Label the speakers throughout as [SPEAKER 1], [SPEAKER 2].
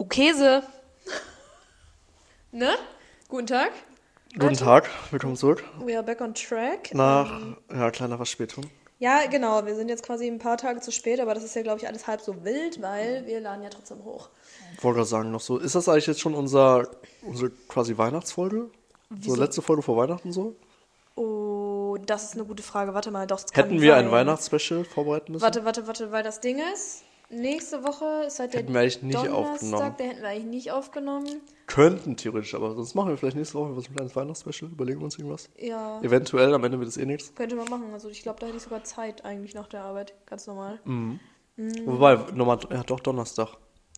[SPEAKER 1] Oh, Käse. ne? Guten Tag.
[SPEAKER 2] Guten Tag, willkommen zurück.
[SPEAKER 1] We are back on track.
[SPEAKER 2] Nach ja, kleiner Verspätung.
[SPEAKER 1] Ja, genau. Wir sind jetzt quasi ein paar Tage zu spät, aber das ist ja, glaube ich, alles halb so wild, weil wir laden ja trotzdem hoch.
[SPEAKER 2] Wollte gerade sagen, noch so. Ist das eigentlich jetzt schon unser, unsere quasi Weihnachtsfolge?
[SPEAKER 1] Wieso?
[SPEAKER 2] So letzte Folge vor Weihnachten so?
[SPEAKER 1] Oh, das ist eine gute Frage. Warte mal, doch.
[SPEAKER 2] Hätten wir ein
[SPEAKER 1] sein.
[SPEAKER 2] Weihnachtsspecial vorbereiten müssen?
[SPEAKER 1] Warte, warte, warte, weil das Ding ist, nächste Woche ist halt der
[SPEAKER 2] Hätten wir eigentlich nicht
[SPEAKER 1] Donnerstag,
[SPEAKER 2] aufgenommen.
[SPEAKER 1] der hätten wir eigentlich nicht aufgenommen.
[SPEAKER 2] Könnten theoretisch, aber sonst machen wir vielleicht nächste Woche was ein kleines Weihnachtsspecial. Überlegen wir uns irgendwas.
[SPEAKER 1] Ja,
[SPEAKER 2] Eventuell, am Ende wird es eh nichts.
[SPEAKER 1] könnte man machen. Also ich glaube, da hätte ich sogar Zeit eigentlich nach der Arbeit. Ganz normal.
[SPEAKER 2] Mhm.
[SPEAKER 1] Mhm.
[SPEAKER 2] Wobei, nochmal, ja doch, Donnerstag.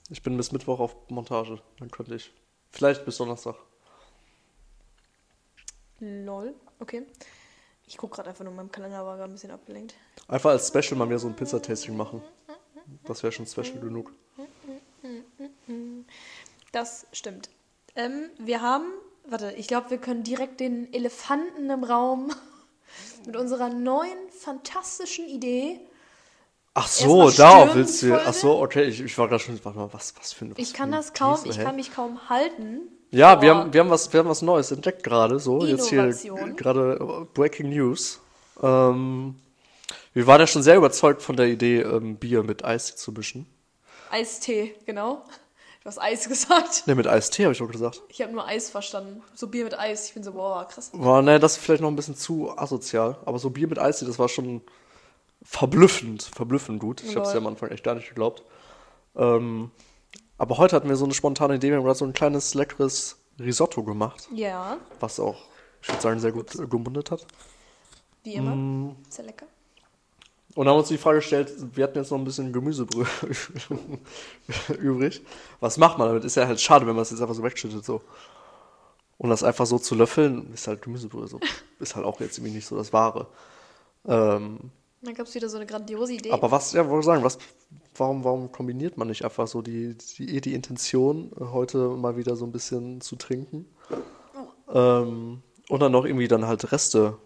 [SPEAKER 2] Ich bin bis Mittwoch auf Montage. Dann könnte ich. Vielleicht bis Donnerstag.
[SPEAKER 1] Lol, okay. Ich gucke gerade einfach nur, mein Kalender war gerade ein bisschen abgelenkt.
[SPEAKER 2] Einfach als Special mal wieder so ein Pizzatasting machen. Das wäre schon special genug.
[SPEAKER 1] Das stimmt. Ähm, wir haben, warte, ich glaube, wir können direkt den Elefanten im Raum mit unserer neuen fantastischen Idee.
[SPEAKER 2] Ach so, darauf willst du. Ach so, okay, ich, ich war gerade schon. Warte mal, was, was für eine. was
[SPEAKER 1] Ich kann das kaum,
[SPEAKER 2] Krise,
[SPEAKER 1] ich kann mich kaum halten.
[SPEAKER 2] Ja, wir haben, wir, haben was, wir haben was Neues entdeckt gerade. So, jetzt hier
[SPEAKER 1] Innovation.
[SPEAKER 2] gerade äh, Breaking News. Ähm, wir waren ja schon sehr überzeugt von der Idee, ähm, Bier mit Eis zu mischen.
[SPEAKER 1] Eistee, genau. Du hast Eis gesagt.
[SPEAKER 2] Ne, mit Eistee habe ich auch gesagt.
[SPEAKER 1] Ich habe nur Eis verstanden. So Bier mit Eis. Ich bin so, boah, krass.
[SPEAKER 2] War, ne, das ist vielleicht noch ein bisschen zu asozial. Aber so Bier mit Eistee, das war schon verblüffend, verblüffend gut. Ich habe es ja am Anfang echt gar nicht geglaubt. Ähm, aber heute hatten wir so eine spontane Idee. Wir haben gerade so ein kleines, leckeres Risotto gemacht.
[SPEAKER 1] Ja,
[SPEAKER 2] Was auch, ich würde sagen, sehr gut gemundet hat.
[SPEAKER 1] wie immer.
[SPEAKER 2] Mm.
[SPEAKER 1] Sehr lecker.
[SPEAKER 2] Und haben uns die Frage gestellt, wir hatten jetzt noch ein bisschen Gemüsebrühe übrig. Was macht man damit? Ist ja halt schade, wenn man es jetzt einfach so wegschüttet so. Und das einfach so zu löffeln, ist halt Gemüsebrühe so. Ist halt auch jetzt irgendwie nicht so das Wahre. Ähm,
[SPEAKER 1] Dann gab es wieder so eine grandiose Idee.
[SPEAKER 2] aber was, ja, wollte ich sagen, was, warum, warum kombiniert man nicht einfach so die, die, die Intention, heute mal wieder so ein bisschen zu trinken? Ähm, und dann noch irgendwie dann halt Reste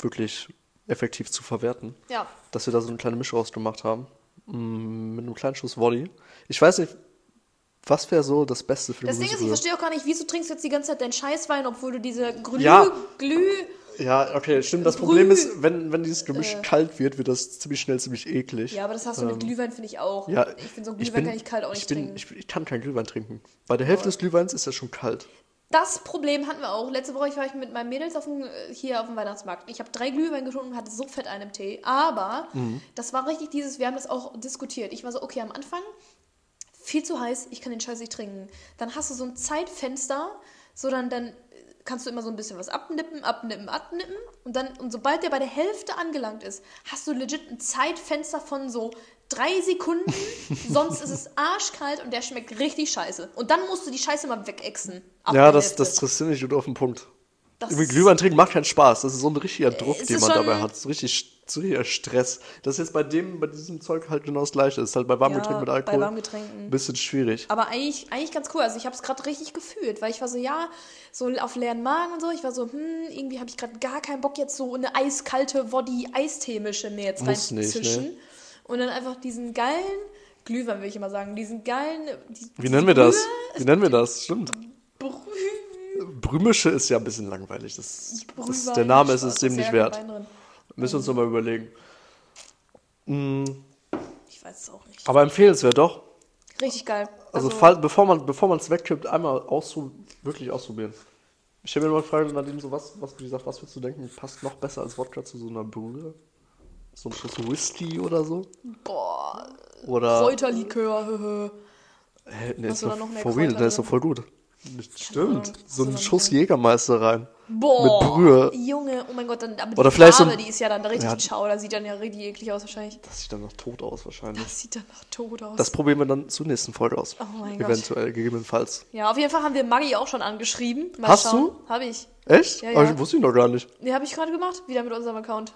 [SPEAKER 2] wirklich effektiv zu verwerten
[SPEAKER 1] ja,
[SPEAKER 2] dass wir da so eine kleine Mischung rausgemacht haben. Mm, Mit einem kleinen Schuss Woddy. Ich weiß nicht, was wäre so das Beste für
[SPEAKER 1] Das Ding ist, ich verstehe auch gar nicht, wieso trinkst du jetzt die ganze Zeit deinen Scheißwein, obwohl du diese Glüh,
[SPEAKER 2] Ja.
[SPEAKER 1] Glüh,
[SPEAKER 2] Ja, okay, stimmt. Das
[SPEAKER 1] Brühe.
[SPEAKER 2] Problem ist, wenn, wenn dieses Gemisch
[SPEAKER 1] Äh.
[SPEAKER 2] kalt wird, wird das ziemlich schnell ziemlich eklig.
[SPEAKER 1] Ja, aber das hast du mit Glühwein, finde ich auch.
[SPEAKER 2] Ähm, Ja,
[SPEAKER 1] ich finde, so
[SPEAKER 2] ich
[SPEAKER 1] Glühwein
[SPEAKER 2] bin-
[SPEAKER 1] kann ich kalt auch nicht
[SPEAKER 2] ich bin,
[SPEAKER 1] trinken.
[SPEAKER 2] Ich, ich kann keinen Glühwein trinken. Bei der Hälfte des Glühweins ist er schon kalt.
[SPEAKER 1] Das Problem hatten wir auch. Letzte Woche war ich mit meinen Mädels auf dem, äh, hier auf dem Weihnachtsmarkt. Ich habe drei Glühwein getrunken und hatte so fett einen Tee. Aber
[SPEAKER 2] Mhm.
[SPEAKER 1] das war richtig dieses, wir haben das auch diskutiert. Ich war so, okay, am Anfang viel zu heiß, ich kann den Scheiß nicht trinken. Dann hast du so ein Zeitfenster, so dann, dann kannst du immer so ein bisschen was abnippen, abnippen, abnippen. Und dann, und sobald der bei der Hälfte angelangt ist, hast du legit ein Zeitfenster von so drei Sekunden. sonst ist es arschkalt und der schmeckt richtig scheiße. Und dann musst du die Scheiße mal wegexen.
[SPEAKER 2] ja, das, das trifft ziemlich gut auf den Punkt.
[SPEAKER 1] Das
[SPEAKER 2] Glühwein trinken macht keinen Spaß. Das ist so ein richtiger Druck,
[SPEAKER 1] es
[SPEAKER 2] den man dabei hat. So richtig, so richtiger Stress. Das ist jetzt bei dem, bei diesem Zeug halt genau das gleiche. Das ist halt bei Warmgetränken mit
[SPEAKER 1] bei
[SPEAKER 2] Alkohol
[SPEAKER 1] Warmgetränken.
[SPEAKER 2] ein bisschen schwierig.
[SPEAKER 1] Aber eigentlich, eigentlich ganz cool. Also ich habe es gerade richtig gefühlt, weil ich war so, ja, so auf leeren Magen und so. Ich war so, hm, irgendwie habe ich gerade gar keinen Bock, jetzt so eine eiskalte Woddy-Eistee-Mische mir jetzt
[SPEAKER 2] nicht,
[SPEAKER 1] reinzuzischen.
[SPEAKER 2] ne?
[SPEAKER 1] Und dann einfach diesen geilen Glühwein, will ich immer sagen, diesen geilen... Die,
[SPEAKER 2] Wie nennen wir das? Wie nennen wir das? Stimmt.
[SPEAKER 1] Brühe,
[SPEAKER 2] Brümische ist ja ein bisschen langweilig. Das, das, der Name ist es dem nicht wert. Müssen wir uns nochmal überlegen.
[SPEAKER 1] Ich weiß es auch nicht.
[SPEAKER 2] Aber empfehlenswert doch.
[SPEAKER 1] Richtig geil.
[SPEAKER 2] Also, fall, bevor man bevor man es wegkippt, einmal auszu wirklich ausprobieren. Ich habe mir mal gefragt, Nadine, so was, was, gesagt, was würdest du denken, passt noch besser als Wodka zu so einer Brühe? So ein Schuss Whisky oder so?
[SPEAKER 1] boah,
[SPEAKER 2] Oder.
[SPEAKER 1] Kräuterlikör, höhö.
[SPEAKER 2] Hä, nee,
[SPEAKER 1] Hast
[SPEAKER 2] ist
[SPEAKER 1] da
[SPEAKER 2] doch
[SPEAKER 1] noch mehr
[SPEAKER 2] for real, der ist doch voll gut. Stimmt. So ein Schuss
[SPEAKER 1] noch?
[SPEAKER 2] Jägermeister rein.
[SPEAKER 1] Boah,
[SPEAKER 2] Mit Brühe.
[SPEAKER 1] Junge, oh mein Gott, dann, aber
[SPEAKER 2] Oder
[SPEAKER 1] die
[SPEAKER 2] vielleicht so
[SPEAKER 1] Farbe,
[SPEAKER 2] ein-
[SPEAKER 1] die ist ja dann richtig
[SPEAKER 2] Ja.
[SPEAKER 1] schau, da sieht dann ja richtig eklig aus wahrscheinlich.
[SPEAKER 2] Das sieht dann noch tot aus wahrscheinlich.
[SPEAKER 1] Das sieht dann nach tot aus.
[SPEAKER 2] Das probieren wir dann zur nächsten Folge aus.
[SPEAKER 1] Oh mein Gott.
[SPEAKER 2] Eventuell, gegebenenfalls.
[SPEAKER 1] ja, auf jeden Fall haben wir Maggi auch schon angeschrieben. Mal
[SPEAKER 2] Hast
[SPEAKER 1] schauen. du? Habe ich.
[SPEAKER 2] Echt?
[SPEAKER 1] Ja,
[SPEAKER 2] Aber
[SPEAKER 1] ja.
[SPEAKER 2] ich wusste ihn doch gar nicht.
[SPEAKER 1] Nee, habe ich gerade gemacht. Wieder mit unserem Account.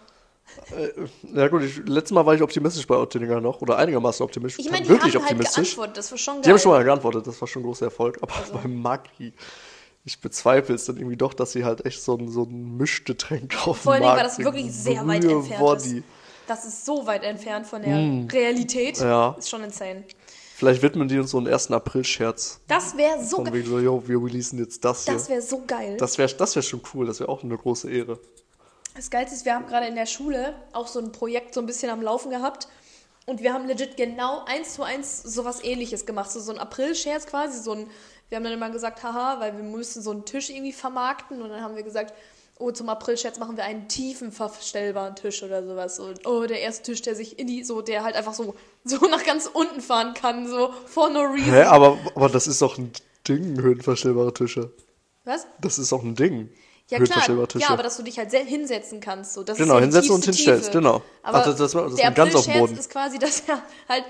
[SPEAKER 2] Ja gut, ich, letztes Mal war ich optimistisch bei Oettinger noch. Oder einigermaßen optimistisch.
[SPEAKER 1] Ich meine, die
[SPEAKER 2] wirklich
[SPEAKER 1] haben halt
[SPEAKER 2] optimistisch.
[SPEAKER 1] geantwortet. Das war schon geil.
[SPEAKER 2] die haben schon mal geantwortet, das war schon ein großer Erfolg. Aber
[SPEAKER 1] Also.
[SPEAKER 2] beim Maggi, ich bezweifle es dann irgendwie doch, dass sie halt echt so ein, so ein Mischgetränk auf
[SPEAKER 1] Vor
[SPEAKER 2] Markt
[SPEAKER 1] weil das wirklich sehr weit entfernt
[SPEAKER 2] Woddy.
[SPEAKER 1] ist. Das ist so weit entfernt von der Realität.
[SPEAKER 2] Mm. Ja.
[SPEAKER 1] Ist schon insane.
[SPEAKER 2] Vielleicht widmen die uns so einen 1. April-Scherz.
[SPEAKER 1] Das wäre so geil.
[SPEAKER 2] so, yo, wir releasen jetzt das hier.
[SPEAKER 1] Das wäre so geil.
[SPEAKER 2] Das wäre das wär schon cool, das wäre auch eine große Ehre.
[SPEAKER 1] Das Geilste ist, wir haben gerade in der Schule auch so ein Projekt so ein bisschen am Laufen gehabt. Und wir haben legit genau eins zu eins sowas ähnliches gemacht. So, so ein April-Scherz quasi. So ein, wir haben dann immer gesagt, haha, weil wir müssen so einen Tisch irgendwie vermarkten. Und dann haben wir gesagt, oh, zum April-Scherz machen wir einen tiefen verstellbaren Tisch oder sowas. Und oh, der erste Tisch, der sich in die, so, der halt einfach so, so nach ganz unten fahren kann, so for no reason.
[SPEAKER 2] Hä, aber, aber das ist doch ein Ding, höhenverstellbare Tische.
[SPEAKER 1] Was?
[SPEAKER 2] Das ist doch ein Ding.
[SPEAKER 1] Ja, klar. Ja, aber dass du dich halt hinsetzen kannst. So. Das
[SPEAKER 2] Genau,
[SPEAKER 1] ist
[SPEAKER 2] hinsetzen und hinstellst,
[SPEAKER 1] Tiefe.
[SPEAKER 2] genau.
[SPEAKER 1] Aber
[SPEAKER 2] Ach, das- das das
[SPEAKER 1] der
[SPEAKER 2] ganz auf dem Boden.
[SPEAKER 1] ist quasi, dass er halt,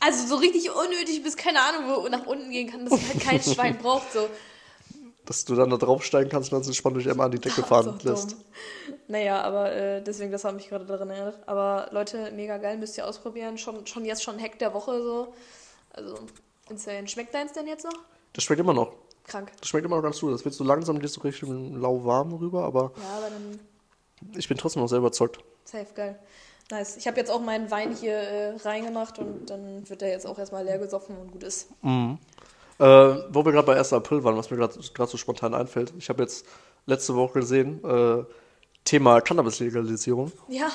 [SPEAKER 1] also so richtig unnötig bis keine Ahnung, wo nach unten gehen kann, dass halt kein Schwein braucht. So.
[SPEAKER 2] Dass du dann da draufsteigen kannst und dann entspannt durch einmal an die Decke fahren
[SPEAKER 1] so
[SPEAKER 2] lässt.
[SPEAKER 1] dumm. Naja, aber äh, deswegen, das hat mich gerade daran erinnert. Aber Leute, mega geil, müsst ihr ausprobieren. Schon, schon jetzt schon Hack der Woche so. Also, insane. Schmeckt deins denn jetzt noch?
[SPEAKER 2] Das schmeckt immer noch.
[SPEAKER 1] Krank.
[SPEAKER 2] Das schmeckt immer noch ganz gut. Das wird so langsam geht so Richtung lauwarm rüber, aber
[SPEAKER 1] Ja, aber dann
[SPEAKER 2] ich bin trotzdem noch sehr überzeugt.
[SPEAKER 1] Safe, geil. Nice. Ich habe jetzt auch meinen Wein hier äh, reingemacht und dann wird der jetzt auch erstmal leer gesoffen und gut ist.
[SPEAKER 2] Äh, wo wir gerade bei 1. April waren, was mir gerade so spontan einfällt. Ich habe jetzt letzte Woche gesehen, äh, Thema Cannabis-Legalisierung,
[SPEAKER 1] Ja,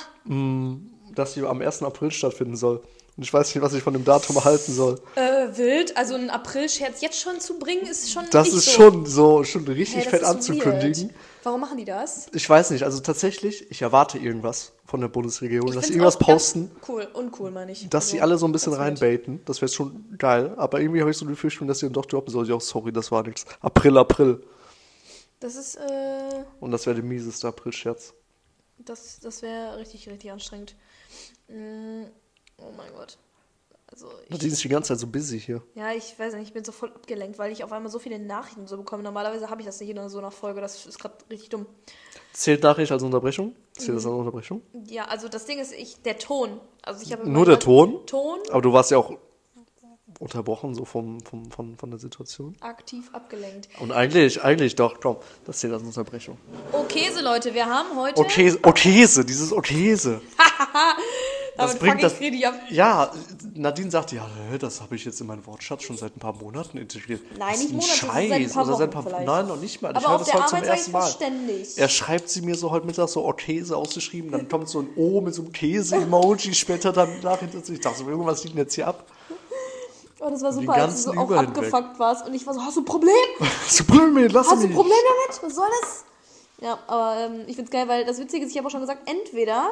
[SPEAKER 2] dass sie am 1. April stattfinden soll. Und ich weiß nicht, was ich von dem Datum halten soll.
[SPEAKER 1] äh, wild. Also einen April-Scherz jetzt schon zu bringen, ist schon
[SPEAKER 2] Das ist
[SPEAKER 1] so.
[SPEAKER 2] schon so, schon richtig
[SPEAKER 1] Hey,
[SPEAKER 2] fett anzukündigen.
[SPEAKER 1] Weird. Warum machen die das?
[SPEAKER 2] Ich weiß nicht, also tatsächlich, ich erwarte irgendwas von der Bundesregierung,
[SPEAKER 1] Ich
[SPEAKER 2] dass sie irgendwas posten,
[SPEAKER 1] Cool, uncool meine ich.
[SPEAKER 2] dass
[SPEAKER 1] Also,
[SPEAKER 2] sie alle so ein bisschen reinbaiten. Das wäre schon geil. Aber irgendwie habe ich so die Befürchtung, dass sie dann doch droppen soll. Ja, sorry, das war nichts. April, April.
[SPEAKER 1] Das ist, äh,
[SPEAKER 2] Und das wäre der mieseste April-Scherz.
[SPEAKER 1] das, das wäre richtig, richtig anstrengend. Oh mein Gott. Also, ich,
[SPEAKER 2] Nadine ist die ganze Zeit so busy hier.
[SPEAKER 1] ja, ich weiß nicht, ich bin so voll abgelenkt, weil ich auf einmal so viele Nachrichten so bekomme. Normalerweise habe ich das nicht in so einer Folge, das ist gerade richtig dumm.
[SPEAKER 2] Zählt Nachricht als Unterbrechung? Zählt
[SPEAKER 1] Mhm.
[SPEAKER 2] das als Unterbrechung?
[SPEAKER 1] Ja, also das Ding ist, ich, der Ton. Also ich habe
[SPEAKER 2] Nur der Ton?
[SPEAKER 1] Ton
[SPEAKER 2] Aber du warst ja auch unterbrochen, so vom, vom, von, von der Situation.
[SPEAKER 1] aktiv abgelenkt.
[SPEAKER 2] Und eigentlich, eigentlich doch, komm, das zählt als Unterbrechung.
[SPEAKER 1] Okay, Leute, wir haben heute.
[SPEAKER 2] Okay, Okese, dieses Okese.
[SPEAKER 1] damit
[SPEAKER 2] bringt
[SPEAKER 1] fuck ich
[SPEAKER 2] das-
[SPEAKER 1] richtig ab.
[SPEAKER 2] Ja, Nadine sagte, ja, das habe ich jetzt in meinen Wortschatz schon seit ein paar Monaten integriert.
[SPEAKER 1] Nein,
[SPEAKER 2] Das
[SPEAKER 1] nicht
[SPEAKER 2] ein
[SPEAKER 1] Monate, das ist seit ein
[SPEAKER 2] Scheiß.
[SPEAKER 1] paar
[SPEAKER 2] Oder seit ein
[SPEAKER 1] Wochen
[SPEAKER 2] paar
[SPEAKER 1] vielleicht.
[SPEAKER 2] Nein, noch nicht mal. ich
[SPEAKER 1] Aber
[SPEAKER 2] höre
[SPEAKER 1] auf
[SPEAKER 2] das heute zum
[SPEAKER 1] ich
[SPEAKER 2] ersten Mal. Er schreibt sie mir so heute Mittag so Okese ausgeschrieben, dann kommt so ein O mit so einem Käse-Emoji später dann nachher. Ich dachte so, irgendwas liegt denn jetzt hier ab.
[SPEAKER 1] Oh, das war super, als du so
[SPEAKER 2] ganzen
[SPEAKER 1] auch
[SPEAKER 2] hinweg.
[SPEAKER 1] abgefuckt warst. Und ich war so, hast du ein Problem?
[SPEAKER 2] So, Blömi, lass
[SPEAKER 1] Hast du ein. Problem damit? Was soll das? Ja, aber ähm, ich find's geil, weil das Witzige ist, ich habe auch schon gesagt, entweder.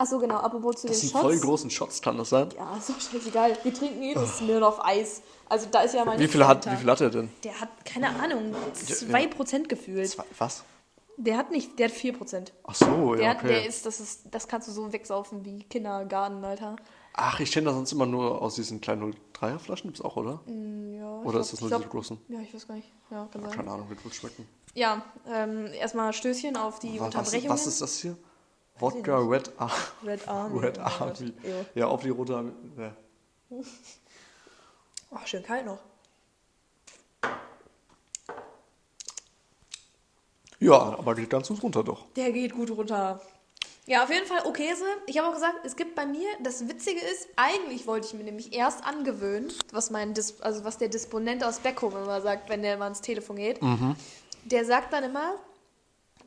[SPEAKER 1] Achso, genau, apropos zu
[SPEAKER 2] Das
[SPEAKER 1] den
[SPEAKER 2] sind
[SPEAKER 1] Shots.
[SPEAKER 2] voll großen Shots, kann das sein?
[SPEAKER 1] Ja, ist doch scheißegal. Wir trinken jeden Smirnoff Eis. Also da ist ja mein.
[SPEAKER 2] Wie viel, hat, wie viel hat er denn?
[SPEAKER 1] Der hat, keine Ahnung, 2% gefühlt.
[SPEAKER 2] Was?
[SPEAKER 1] Der hat nicht, der hat 4%.
[SPEAKER 2] Ach so,
[SPEAKER 1] Der,
[SPEAKER 2] ja,
[SPEAKER 1] hat,
[SPEAKER 2] okay.
[SPEAKER 1] der ist, das ist, das kannst du so wegsaufen wie Kindergarten, Alter.
[SPEAKER 2] Ach, ich kenne das sonst immer nur aus diesen kleinen 03er Flaschen, gibt's auch, oder?
[SPEAKER 1] Ja, ich
[SPEAKER 2] Oder
[SPEAKER 1] glaub-
[SPEAKER 2] ist das nur
[SPEAKER 1] glaub-
[SPEAKER 2] diese großen?
[SPEAKER 1] Ja, ich weiß gar nicht. Ja, kann sein.
[SPEAKER 2] Keine Ahnung, wird wohl schmecken.
[SPEAKER 1] Ja, ähm, erstmal Stößchen auf die
[SPEAKER 2] was,
[SPEAKER 1] Unterbrechungen.
[SPEAKER 2] was ist das hier? Wodka Red, Ar
[SPEAKER 1] Red Army.
[SPEAKER 2] Red
[SPEAKER 1] oh.
[SPEAKER 2] Army.
[SPEAKER 1] Ew.
[SPEAKER 2] Ja, auf die rote Army. Ja.
[SPEAKER 1] Oh, schön kalt noch.
[SPEAKER 2] ja, aber geht ganz gut runter doch.
[SPEAKER 1] Der geht gut runter. Ja, auf jeden Fall Okese. Ich habe auch gesagt, es gibt bei mir, das Witzige ist, eigentlich wollte ich mir nämlich erst angewöhnen, was mein Dis also was der Disponent aus Beckum immer sagt, wenn der mal ans Telefon geht.
[SPEAKER 2] Mhm.
[SPEAKER 1] Der sagt dann immer,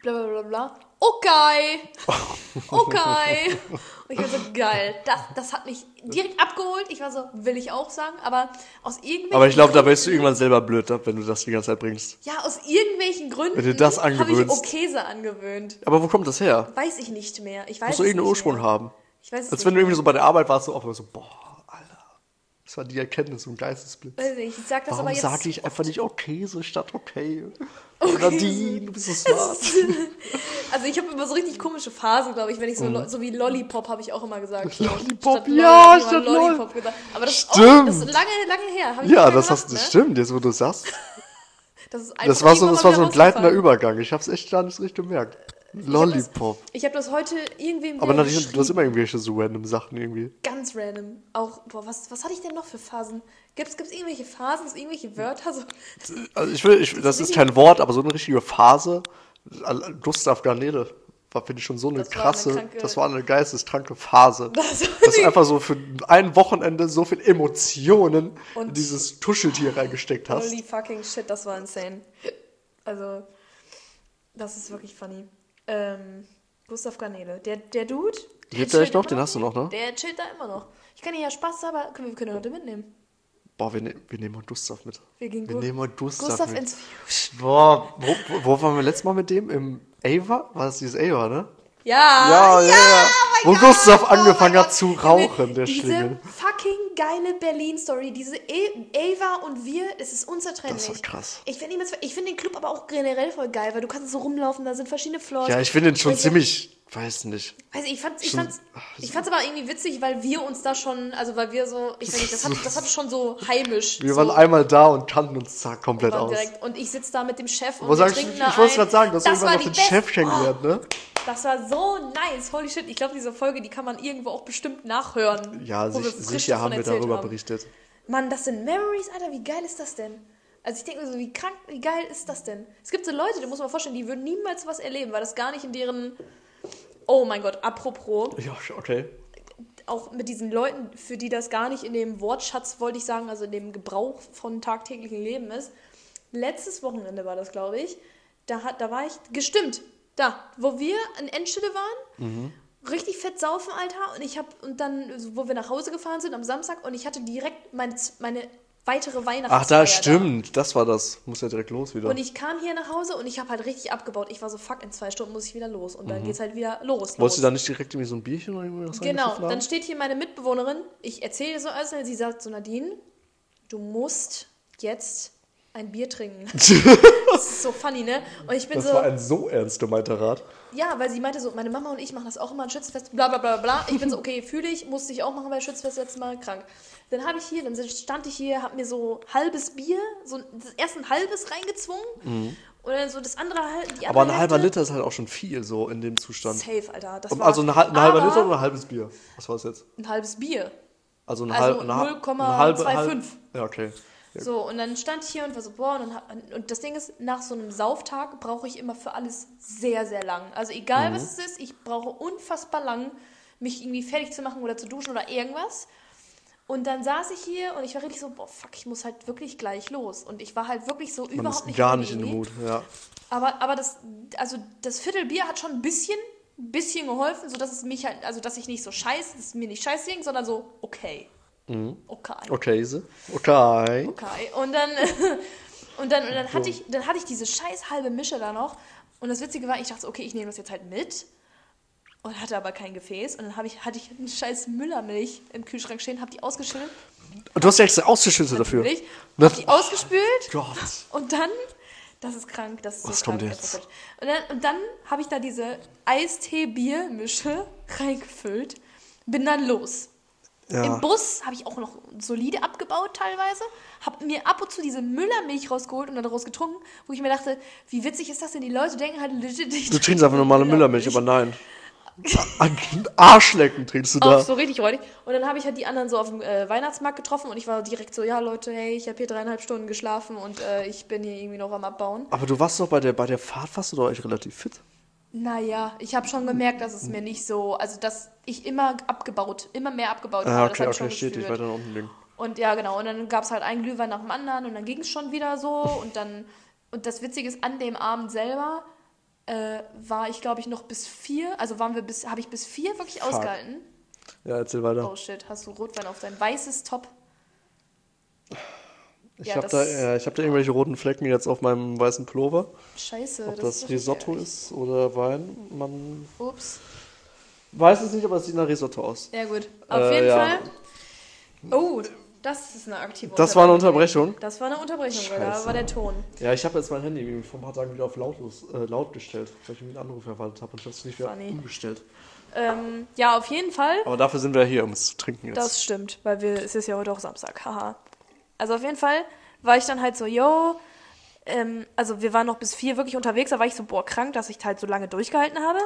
[SPEAKER 1] bla bla bla bla, okay, okay. Und ich war so, geil, das, das hat mich direkt abgeholt. Ich war so, will ich auch sagen, aber aus irgendwelchen
[SPEAKER 2] Aber ich glaube, da wirst du irgendwann selber blöd, ab, wenn du das die ganze Zeit bringst.
[SPEAKER 1] Ja, aus irgendwelchen Gründen
[SPEAKER 2] Wenn du das
[SPEAKER 1] habe ich
[SPEAKER 2] angewöhnst.
[SPEAKER 1] Okese angewöhnt.
[SPEAKER 2] Aber wo kommt das her?
[SPEAKER 1] Weiß ich nicht mehr. Ich weiß
[SPEAKER 2] Muss so
[SPEAKER 1] es
[SPEAKER 2] irgendeinen Ursprung
[SPEAKER 1] mehr.
[SPEAKER 2] haben.
[SPEAKER 1] Ich weiß es
[SPEAKER 2] Als
[SPEAKER 1] nicht
[SPEAKER 2] wenn du irgendwie so bei der Arbeit warst, so auch so, boah. Das war die Erkenntnis, so ein Geistesblitz.
[SPEAKER 1] Weiß nicht, ich sag das
[SPEAKER 2] Warum
[SPEAKER 1] aber jetzt.
[SPEAKER 2] sage ich einfach nicht okay so statt okay? Nadine, du bist so smart.
[SPEAKER 1] Also ich habe immer so richtig komische Phasen, glaube ich, wenn ich so, lo- so wie Lollipop habe ich auch immer gesagt.
[SPEAKER 2] Mhm. Lollipop,
[SPEAKER 1] Statt
[SPEAKER 2] ja,
[SPEAKER 1] Lolli
[SPEAKER 2] statt
[SPEAKER 1] habe Lollipop gesagt. Aber das ist, auch,
[SPEAKER 2] Stimmt.
[SPEAKER 1] das ist lange, lange her.
[SPEAKER 2] Ja, das, hast,
[SPEAKER 1] gemacht,
[SPEAKER 2] das
[SPEAKER 1] ne?
[SPEAKER 2] stimmt, jetzt wo du sagst.
[SPEAKER 1] Das, ist
[SPEAKER 2] Das
[SPEAKER 1] einfach
[SPEAKER 2] war so, das war so ein gleitender. Übergang. Ich hab's echt gar nicht so richtig gemerkt. Lollipop.
[SPEAKER 1] Ich habe das heute irgendwem
[SPEAKER 2] Aber
[SPEAKER 1] wieder
[SPEAKER 2] Nadine, du hast immer irgendwelche so random Sachen irgendwie.
[SPEAKER 1] Ganz random. Auch, boah, was, was hatte ich denn noch für Phasen? Gibt's, gibt's irgendwelche Phasen, irgendwelche Wörter? So,
[SPEAKER 2] Also ich will, ich, das ist kein Wort, aber so eine richtige Phase. Gustav Garnele. war, finde ich, schon so eine
[SPEAKER 1] Das war eine
[SPEAKER 2] krasse,
[SPEAKER 1] kranke-
[SPEAKER 2] das war eine geisteskranke Phase.
[SPEAKER 1] Das
[SPEAKER 2] dass
[SPEAKER 1] die-
[SPEAKER 2] einfach so für ein Wochenende so viel Emotionen in
[SPEAKER 1] Und-
[SPEAKER 2] dieses Tuscheltier reingesteckt hast.
[SPEAKER 1] Holy fucking shit, das war insane. Also, das ist wirklich funny. Ähm, Gustav Garnele, der, der Dude. der
[SPEAKER 2] Lebt der echt noch? Den hast du noch, ne?
[SPEAKER 1] Der chillt da immer noch. Ich kann ihn ja Spaß aber können wir können ihn heute mitnehmen.
[SPEAKER 2] Boah, wir, ne wir nehmen heute Gustav mit.
[SPEAKER 1] Wir gehen
[SPEAKER 2] Wir nehmen heute Gustav,
[SPEAKER 1] Gustav
[SPEAKER 2] mit.
[SPEAKER 1] ins Fuchs.
[SPEAKER 2] Boah, wo, wo, waren wir letztes Mal mit dem? Im Ava? War das dieses Ava, ne?
[SPEAKER 1] Ja,
[SPEAKER 2] Ja, ja, ja.
[SPEAKER 1] oh
[SPEAKER 2] Wo
[SPEAKER 1] mein
[SPEAKER 2] Gustav
[SPEAKER 1] Gott, oh
[SPEAKER 2] angefangen hat
[SPEAKER 1] Gott.
[SPEAKER 2] zu rauchen, der
[SPEAKER 1] Diese
[SPEAKER 2] Schlingel.
[SPEAKER 1] fucking geile Berlin-Story, diese e Ava und wir, es ist unzertrennlich.
[SPEAKER 2] Das war krass.
[SPEAKER 1] Ich finde finde den Club aber auch generell voll geil, weil du kannst so rumlaufen, da sind verschiedene Floors.
[SPEAKER 2] Ja, ich finde den schon ziemlich, weiß nicht.
[SPEAKER 1] Weiß ich, ich fand's, ich
[SPEAKER 2] Schon-
[SPEAKER 1] fand's, ich fand's aber irgendwie witzig, weil wir uns da schon, also weil wir so, ich weiß nicht, das hat, das hat schon so heimisch.
[SPEAKER 2] Wir
[SPEAKER 1] so,
[SPEAKER 2] waren einmal da und kannten uns zack komplett
[SPEAKER 1] waren
[SPEAKER 2] aus.
[SPEAKER 1] direkt, und ich sitze da mit dem Chef und wir trinken
[SPEAKER 2] ich
[SPEAKER 1] da
[SPEAKER 2] wollte
[SPEAKER 1] ein.
[SPEAKER 2] gerade sagen, dass
[SPEAKER 1] Das
[SPEAKER 2] irgendwann noch den Chef
[SPEAKER 1] beste-
[SPEAKER 2] kennengelernt, ne?
[SPEAKER 1] Oh, das war so nice, holy shit. Ich glaube, diese Folge, die kann man irgendwo auch bestimmt nachhören.
[SPEAKER 2] Ja, sich, sicher haben wir darüber
[SPEAKER 1] haben.
[SPEAKER 2] berichtet.
[SPEAKER 1] Mann, das sind Memories, Alter, wie geil ist das denn? Also ich denke mir so, wie krank, wie geil ist das denn? Es gibt so Leute, die muss man vorstellen, die würden niemals was erleben, weil das gar nicht in deren... Oh mein Gott, apropos,
[SPEAKER 2] Ja, okay.
[SPEAKER 1] auch mit diesen Leuten, für die das gar nicht in dem Wortschatz, wollte ich sagen, also in dem Gebrauch von tagtäglichen Leben ist. Letztes Wochenende war das, glaube ich. Da, hat, da war ich, gestimmt, da, wo wir in Enschede waren. Richtig fett saufen, Alter. Und ich habe, und dann, wo wir nach Hause gefahren sind am Samstag, und ich hatte direkt meine, meine weitere Weihnachtsfeier.
[SPEAKER 2] Ach, da stimmt. Das war das. Muss ja direkt los wieder.
[SPEAKER 1] Und ich kam hier nach Hause und ich habe halt richtig abgebaut. Ich war so, fuck, in zwei Stunden muss ich wieder los. Und dann geht's halt wieder los.
[SPEAKER 2] Wolltest
[SPEAKER 1] los.
[SPEAKER 2] du da nicht direkt irgendwie so ein Bierchen oder irgendwas
[SPEAKER 1] Genau, dann steht hier meine Mitbewohnerin, ich erzähle so alles, sie sagt so, Nadine, du musst jetzt ein Bier trinken. das ist so funny, ne? Und ich bin
[SPEAKER 2] Das
[SPEAKER 1] so,
[SPEAKER 2] war ein so ernst gemeinter Rat.
[SPEAKER 1] ja, weil sie meinte so, meine Mama und ich machen das auch immer ein Schützenfest, bla bla bla bla. Ich bin so, okay, fühle ich, musste ich auch machen bei Schützenfest letztes Mal, krank. Dann habe ich hier, dann stand ich hier, habe mir so halbes Bier, so das erste ein halbes reingezwungen und dann so das andere halt, die
[SPEAKER 2] Mhm. Aber ein halber Liter ist halt auch schon viel so in dem Zustand.
[SPEAKER 1] Safe, Alter. Das war,
[SPEAKER 2] also ein, ein halber Liter oder ein halbes Bier? Was war es jetzt?
[SPEAKER 1] ein halbes Bier.
[SPEAKER 2] Also ein
[SPEAKER 1] Also
[SPEAKER 2] halb, ha-
[SPEAKER 1] 0,25.
[SPEAKER 2] eine halbe, halb, Ja, okay.
[SPEAKER 1] So, und dann stand ich hier und war so, boah, und, dann, und das Ding ist, nach so einem Sauftag brauche ich immer für alles sehr, sehr lang. Also egal,
[SPEAKER 2] Mhm.
[SPEAKER 1] was es ist, ich brauche unfassbar lang, mich irgendwie fertig zu machen oder zu duschen oder irgendwas. Und dann saß ich hier und ich war richtig so, boah, fuck, ich muss halt wirklich gleich los. Und ich war halt wirklich so
[SPEAKER 2] Man
[SPEAKER 1] überhaupt nicht
[SPEAKER 2] gar nicht in Mut. Ja.
[SPEAKER 1] Aber, aber das, also das Viertel Bier hat schon ein bisschen, bisschen geholfen, sodass es mich halt, also dass ich nicht so scheiße, dass es mir nicht scheiße ging, sondern so, okay.
[SPEAKER 2] Mhm.
[SPEAKER 1] Okay.
[SPEAKER 2] Okay. Okay.
[SPEAKER 1] Okay. Und dann, und dann, und dann hatte ich, dann hatte ich diese scheiß halbe Mische da noch. Und das Witzige war, ich dachte, okay, ich nehme das jetzt halt mit. Und hatte aber kein Gefäß. Und dann habe ich, hatte ich eine scheiß Müllermilch im Kühlschrank stehen, habe die ausgeschüttelt.
[SPEAKER 2] Und du hast ja extra ausgeschüttet dafür.
[SPEAKER 1] Natürlich.
[SPEAKER 2] Das-
[SPEAKER 1] Hab die ausgespült.
[SPEAKER 2] Gott.
[SPEAKER 1] Und dann, das ist krank, das ist
[SPEAKER 2] Was
[SPEAKER 1] so
[SPEAKER 2] kommt
[SPEAKER 1] krank.
[SPEAKER 2] jetzt?
[SPEAKER 1] das ist Und dann, und dann habe ich da diese Eistee-Bier-Mische reingefüllt, bin dann los.
[SPEAKER 2] Ja.
[SPEAKER 1] Im Bus habe ich auch noch solide abgebaut teilweise, habe mir ab und zu diese Müllermilch rausgeholt und dann daraus getrunken, wo ich mir dachte, wie witzig ist das denn? Die Leute denken halt legit, ich
[SPEAKER 2] Du trinkst einfach normale Müllermilch, aber nein. Arschlecken trinkst du
[SPEAKER 1] Auch
[SPEAKER 2] da.
[SPEAKER 1] so richtig räudig. Und dann habe ich halt die anderen so auf dem äh, Weihnachtsmarkt getroffen und ich war direkt so, ja Leute, hey, ich habe hier dreieinhalb Stunden geschlafen und äh, ich bin hier irgendwie noch am Abbauen.
[SPEAKER 2] Aber du warst doch bei der, bei der Fahrt, warst du doch echt relativ fit.
[SPEAKER 1] Naja, ich habe schon gemerkt, dass es mir nicht so, also dass ich immer abgebaut, immer mehr abgebaut
[SPEAKER 2] Ah,
[SPEAKER 1] habe. Das
[SPEAKER 2] okay,
[SPEAKER 1] ich
[SPEAKER 2] okay, stetig
[SPEAKER 1] gespürt.
[SPEAKER 2] weiter nach unten liegen.
[SPEAKER 1] Und ja, genau. Und dann gab es halt einen Glühwein nach dem anderen und dann ging es schon wieder so. Und dann, und das Witzige ist, an dem Abend selber äh, war ich, glaube ich, noch bis vier, also waren wir bis, habe ich bis vier wirklich
[SPEAKER 2] Fuck.
[SPEAKER 1] ausgehalten.
[SPEAKER 2] Ja, erzähl weiter.
[SPEAKER 1] Oh shit, hast du Rotwein auf dein weißes Top?
[SPEAKER 2] Ich
[SPEAKER 1] ja,
[SPEAKER 2] habe da, äh, ich hab da irgendwelche roten Flecken jetzt auf meinem weißen Pullover.
[SPEAKER 1] Scheiße.
[SPEAKER 2] Ob
[SPEAKER 1] das,
[SPEAKER 2] das, Risotto ist oder Wein, man.
[SPEAKER 1] Ups.
[SPEAKER 2] weiß es nicht, aber es sieht nach Risotto aus.
[SPEAKER 1] Ja, gut. Auf
[SPEAKER 2] Äh,
[SPEAKER 1] jeden
[SPEAKER 2] ja.
[SPEAKER 1] Fall. Oh, das ist eine aktive
[SPEAKER 2] Das war eine Unterbrechung?
[SPEAKER 1] Das war eine Unterbrechung, weil da war der Ton.
[SPEAKER 2] Ja, ich habe jetzt mein Handy vor ein paar Tagen wieder auf lautlos, äh, laut gestellt, weil ich einen Anruf erwartet habe und ich habe es nicht wieder
[SPEAKER 1] Funny.
[SPEAKER 2] umgestellt.
[SPEAKER 1] Ähm, ja, auf jeden Fall.
[SPEAKER 2] Aber dafür sind wir hier, um es zu trinken jetzt.
[SPEAKER 1] Das stimmt, weil wir, es ist ja heute auch Samstag, haha. Also auf jeden Fall war ich dann halt so, yo, ähm, also wir waren noch bis vier wirklich unterwegs, da war ich so, boah, krank, dass ich halt so lange durchgehalten habe.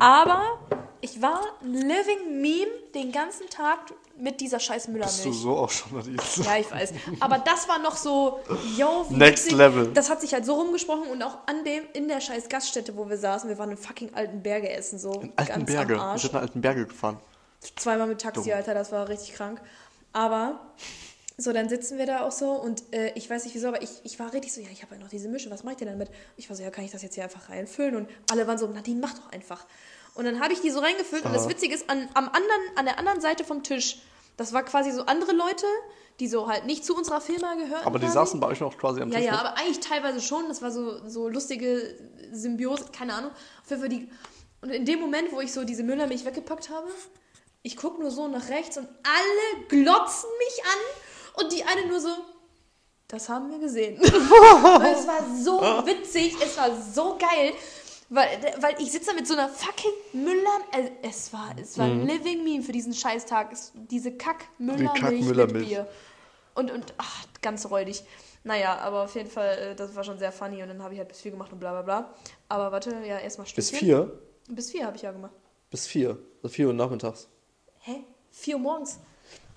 [SPEAKER 1] Aber ich war living Meme den ganzen Tag mit dieser scheiß
[SPEAKER 2] Bist du
[SPEAKER 1] Müllermilch.
[SPEAKER 2] so auch schon Nadine?
[SPEAKER 1] Ja, ich weiß. Aber das war noch so, yo, wie
[SPEAKER 2] Next
[SPEAKER 1] witzig.
[SPEAKER 2] level.
[SPEAKER 1] Das hat sich halt so rumgesprochen und auch an dem, in der scheiß Gaststätte, wo wir saßen, wir waren in fucking alten Berge essen, so
[SPEAKER 2] In alten
[SPEAKER 1] ganz
[SPEAKER 2] Berge.
[SPEAKER 1] am
[SPEAKER 2] Wir sind in alten Berge gefahren.
[SPEAKER 1] Zweimal mit Taxi,
[SPEAKER 2] Dumm.
[SPEAKER 1] Alter, das war richtig krank. Aber so, dann sitzen wir da auch so und äh, ich weiß nicht wieso, aber ich, ich war richtig so, ja, ich habe ja noch diese Mische, was mache ich denn damit? Ich war so, ja, kann ich das jetzt hier einfach reinfüllen? Und alle waren so, Nadine, mach doch einfach. Und dann habe ich die so reingefüllt und das Witzige ist, an, am anderen, an der anderen Seite vom Tisch, das war quasi so andere Leute, die so halt nicht zu unserer Firma gehören.
[SPEAKER 2] Aber die
[SPEAKER 1] quasi.
[SPEAKER 2] saßen bei euch noch quasi am
[SPEAKER 1] Ja,
[SPEAKER 2] Tisch.
[SPEAKER 1] ja,
[SPEAKER 2] mit?
[SPEAKER 1] aber eigentlich teilweise schon. Das war so, so lustige Symbiose, keine Ahnung. Auf jeden Fall die. Und in dem Moment, wo ich so diese Müllermilch weggepackt habe, ich gucke nur so nach rechts und alle glotzen mich an und die eine nur so, das haben wir gesehen. und es war so witzig, es war so geil. Weil, weil ich sitze da mit so einer fucking Müller. äh, Es war, es war ein Living Meme für diesen Scheißtag. Es, diese Kack-Müllermilch mit
[SPEAKER 2] Kack-Müllermilch.
[SPEAKER 1] Bier. Und, und ach, ganz räudig. Naja, aber auf jeden Fall, äh, das war schon sehr funny und dann habe ich halt bis vier gemacht und bla bla bla. Aber warte, ja, erstmal
[SPEAKER 2] Bis vier?
[SPEAKER 1] Bis vier habe ich ja gemacht.
[SPEAKER 2] Bis vier. Bis vier Uhr nachmittags.
[SPEAKER 1] Hä? Vier Uhr morgens?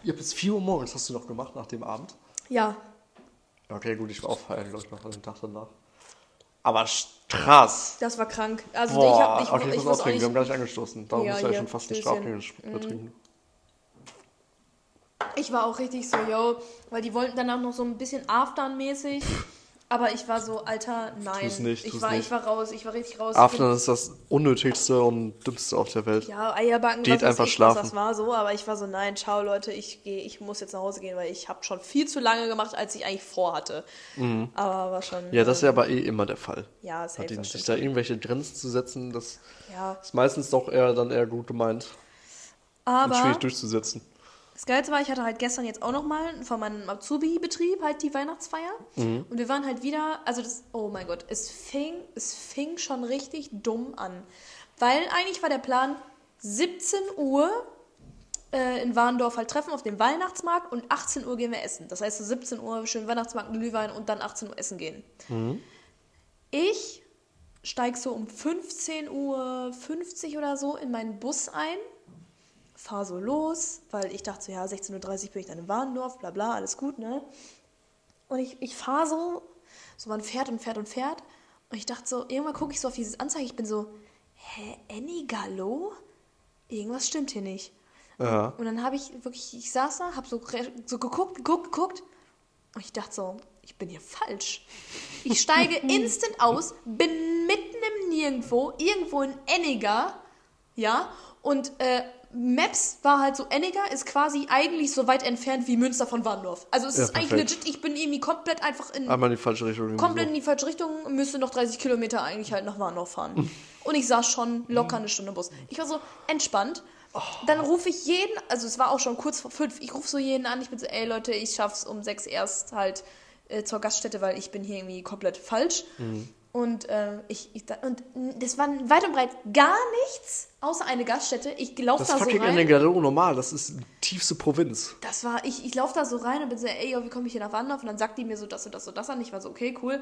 [SPEAKER 2] Ja, bis vier Uhr morgens hast du noch gemacht nach dem Abend.
[SPEAKER 1] Ja.
[SPEAKER 2] Okay, gut, ich war auch feiern, glaube ich, noch an dem Tag danach. Aber krass.
[SPEAKER 1] Das war krank. Also
[SPEAKER 2] Boah,
[SPEAKER 1] ich habe ich,
[SPEAKER 2] okay, ich
[SPEAKER 1] ich,
[SPEAKER 2] muss auch trinken. Wir haben gar nicht angestoßen. Darum
[SPEAKER 1] Ja,
[SPEAKER 2] muss ja schon fast einen
[SPEAKER 1] Stößchen.
[SPEAKER 2] Strafgänge trinken.
[SPEAKER 1] ich war auch richtig so, yo, weil die wollten danach noch so ein bisschen Aftern-mäßig. Aber ich war so, Alter, nein.
[SPEAKER 2] Tu's nicht,
[SPEAKER 1] ich
[SPEAKER 2] tu's
[SPEAKER 1] war,
[SPEAKER 2] nicht.
[SPEAKER 1] ich war raus, ich war richtig raus.
[SPEAKER 2] After ist das unnötigste und dümmste auf der Welt.
[SPEAKER 1] Ja, Eierbacken,
[SPEAKER 2] Geht
[SPEAKER 1] was
[SPEAKER 2] einfach
[SPEAKER 1] ich,
[SPEAKER 2] schlafen.
[SPEAKER 1] Was das war so, aber ich war so, nein, ciao Leute, ich gehe, ich muss jetzt nach Hause gehen, weil ich habe schon viel zu lange gemacht, als ich eigentlich vorhatte. Aber war schon.
[SPEAKER 2] Ja, das ist ja
[SPEAKER 1] ähm,
[SPEAKER 2] aber eh immer der Fall.
[SPEAKER 1] Ja,
[SPEAKER 2] Nadine,
[SPEAKER 1] das
[SPEAKER 2] sich da irgendwelche Grenzen zu setzen, das
[SPEAKER 1] ja.
[SPEAKER 2] ist meistens doch eher dann eher gut gemeint und
[SPEAKER 1] Aber
[SPEAKER 2] schwierig durchzusetzen.
[SPEAKER 1] Das Geilste war, ich hatte halt gestern jetzt auch nochmal von meinem Azubi-Betrieb halt die Weihnachtsfeier. Und wir waren halt wieder, also das, oh mein Gott, es fing, es fing schon richtig dumm an. Weil eigentlich war der Plan 17 Uhr äh, in Warndorf halt treffen auf dem Weihnachtsmarkt und 18 Uhr gehen wir essen. Das heißt, so 17 Uhr schön Weihnachtsmarkt, Glühwein und dann 18 Uhr essen gehen. Ich steige so um 15 Uhr 50 oder so in meinen Bus ein, fahre so los, weil ich dachte so, ja, 16.30 Uhr bin ich dann in Warndorf, bla bla, alles gut, ne? Und ich, ich fahre so, so man fährt und fährt und fährt. Und ich dachte so, irgendwann gucke ich so auf dieses Anzeige, ich bin so, hä, Annie Gallo? Irgendwas stimmt hier nicht.
[SPEAKER 2] Ja.
[SPEAKER 1] Und dann habe ich wirklich, ich saß da, habe so, so geguckt, geguckt, geguckt. Und ich dachte so, ich bin hier falsch. Ich steige instant aus, bin mitten im Nirgendwo, irgendwo in Enniger, ja, und äh, Maps war halt so, Enniger ist quasi eigentlich so weit entfernt wie Münster von Warndorf. Also es
[SPEAKER 2] Ja,
[SPEAKER 1] ist eigentlich
[SPEAKER 2] perfekt.
[SPEAKER 1] legit, ich bin irgendwie komplett einfach in,
[SPEAKER 2] Einmal in die falsche Richtung.
[SPEAKER 1] komplett in
[SPEAKER 2] so.
[SPEAKER 1] die falsche Richtung, müsste noch 30 Kilometer eigentlich halt nach Warndorf fahren. Und ich saß schon locker eine Stunde im Bus. Ich war so entspannt. Dann rufe ich jeden, also es war auch schon kurz vor fünf, ich rufe so jeden an, ich bin so, ey Leute, ich schaff's um sechs erst halt äh, zur Gaststätte, weil ich bin hier irgendwie komplett falsch. Und, äh, ich, ich, und das war weit und breit gar nichts, außer eine Gaststätte. Ich laufe
[SPEAKER 2] Das
[SPEAKER 1] da
[SPEAKER 2] ist
[SPEAKER 1] so
[SPEAKER 2] fucking
[SPEAKER 1] rein.
[SPEAKER 2] Ennegadero normal. Das ist tiefste Provinz.
[SPEAKER 1] Das war, ich, ich laufe da so rein und bin so, ey, yo, wie komme ich hier nach Warndorf? Und dann sagt die mir so das und das und das an. Ich war so, okay, cool.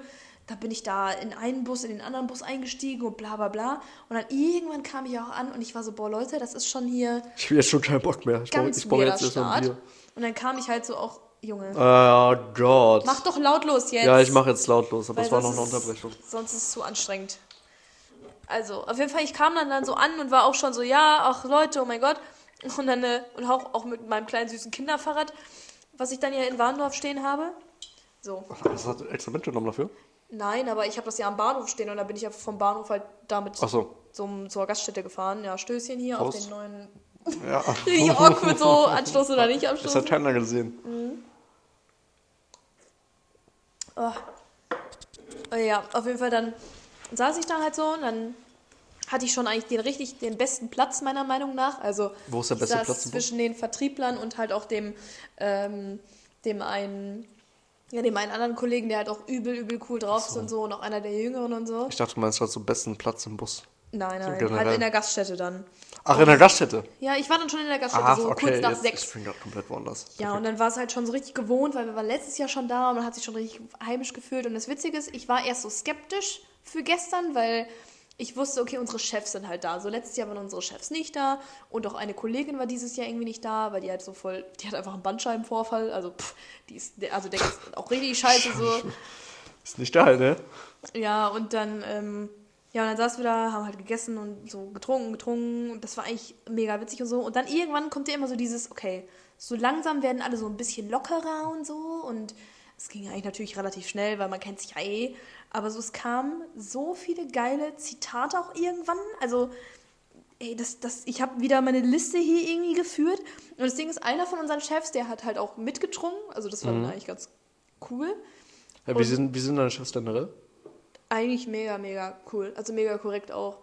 [SPEAKER 1] Da bin ich da in einen Bus, in den anderen Bus eingestiegen und bla bla bla. Und dann irgendwann kam ich auch an und ich war so, boah, Leute, das ist schon hier
[SPEAKER 2] Ich will jetzt schon keinen Bock mehr. Ich brauche jetzt erst mal ein
[SPEAKER 1] Start.
[SPEAKER 2] Bier.
[SPEAKER 1] Und dann kam ich halt so auch, Junge,
[SPEAKER 2] Oh Gott.
[SPEAKER 1] mach doch lautlos jetzt.
[SPEAKER 2] ja, ich mache jetzt lautlos, aber es war noch eine
[SPEAKER 1] ist-
[SPEAKER 2] Unterbrechung.
[SPEAKER 1] Sonst ist es zu anstrengend. Also, auf jeden Fall, ich kam dann, dann so an und war auch schon so, ja, ach Leute, oh mein Gott. Und dann, äh, und auch, auch mit meinem kleinen süßen Kinderfahrrad, was ich dann ja in Warndorf stehen habe. So.
[SPEAKER 2] Was hat extra mitgenommen dafür?
[SPEAKER 1] Nein, aber ich habe das ja am Bahnhof stehen und dann bin ich ja vom Bahnhof halt damit
[SPEAKER 2] so.
[SPEAKER 1] zum, zur Gaststätte gefahren. Ja, Stößchen hier auf
[SPEAKER 2] Prost.
[SPEAKER 1] den neuen.
[SPEAKER 2] Ja.
[SPEAKER 1] Richtig awkward so, Anstoß oder nicht
[SPEAKER 2] Das
[SPEAKER 1] Anstoßen.
[SPEAKER 2] hat keiner gesehen.
[SPEAKER 1] Oh. Oh Ja, auf jeden Fall dann saß ich da halt so und dann hatte ich schon eigentlich den richtig den besten Platz meiner Meinung nach. Also
[SPEAKER 2] Wo ist der beste
[SPEAKER 1] saß
[SPEAKER 2] Platz
[SPEAKER 1] zwischen den Vertrieblern und halt auch dem ähm, dem einen ja, dem einen anderen Kollegen, der halt auch übel, übel cool drauf ist und so, und auch einer der Jüngeren und so.
[SPEAKER 2] Ich dachte, du meinst halt so besten Platz im Bus.
[SPEAKER 1] Nein, nein,
[SPEAKER 2] Generell.
[SPEAKER 1] halt in der Gaststätte dann.
[SPEAKER 2] Ach, in der Gaststätte.
[SPEAKER 1] Ja, ich war dann schon in der Gaststätte,
[SPEAKER 2] Ach,
[SPEAKER 1] so
[SPEAKER 2] okay,
[SPEAKER 1] kurz nach
[SPEAKER 2] jetzt,
[SPEAKER 1] sechs.
[SPEAKER 2] ich bin gerade komplett woanders.
[SPEAKER 1] Ja, und dann war es halt schon so richtig gewohnt, weil wir waren letztes Jahr schon da und man hat sich schon richtig heimisch gefühlt. Und das Witzige ist, ich war erst so skeptisch für gestern, weil ich wusste, okay, unsere Chefs sind halt da. So letztes Jahr waren unsere Chefs nicht da und auch eine Kollegin war dieses Jahr irgendwie nicht da, weil die halt so voll, die hat einfach einen Bandscheibenvorfall. Also, pff, die ist, also der ist auch richtig scheiße so.
[SPEAKER 2] Ist nicht geil, ne?
[SPEAKER 1] Ja, und dann, ähm, ja, und dann saßen wir da, haben halt gegessen und so getrunken, getrunken und das war eigentlich mega witzig und so. Und dann irgendwann kommt ja immer so dieses, okay, so langsam werden alle so ein bisschen lockerer und so und es ging eigentlich natürlich relativ schnell, weil man kennt sich ja eh. Aber so, es kamen so viele geile Zitate auch irgendwann. Also, ey, das, das, ich habe wieder meine Liste hier irgendwie geführt. Und das Ding ist, einer von unseren Chefs, der hat halt auch mitgetrunken. Also, das war dann eigentlich ganz cool.
[SPEAKER 2] Ja, wie, sind, wie sind deine Chefs generell?
[SPEAKER 1] Eigentlich mega, mega cool. Also mega korrekt auch.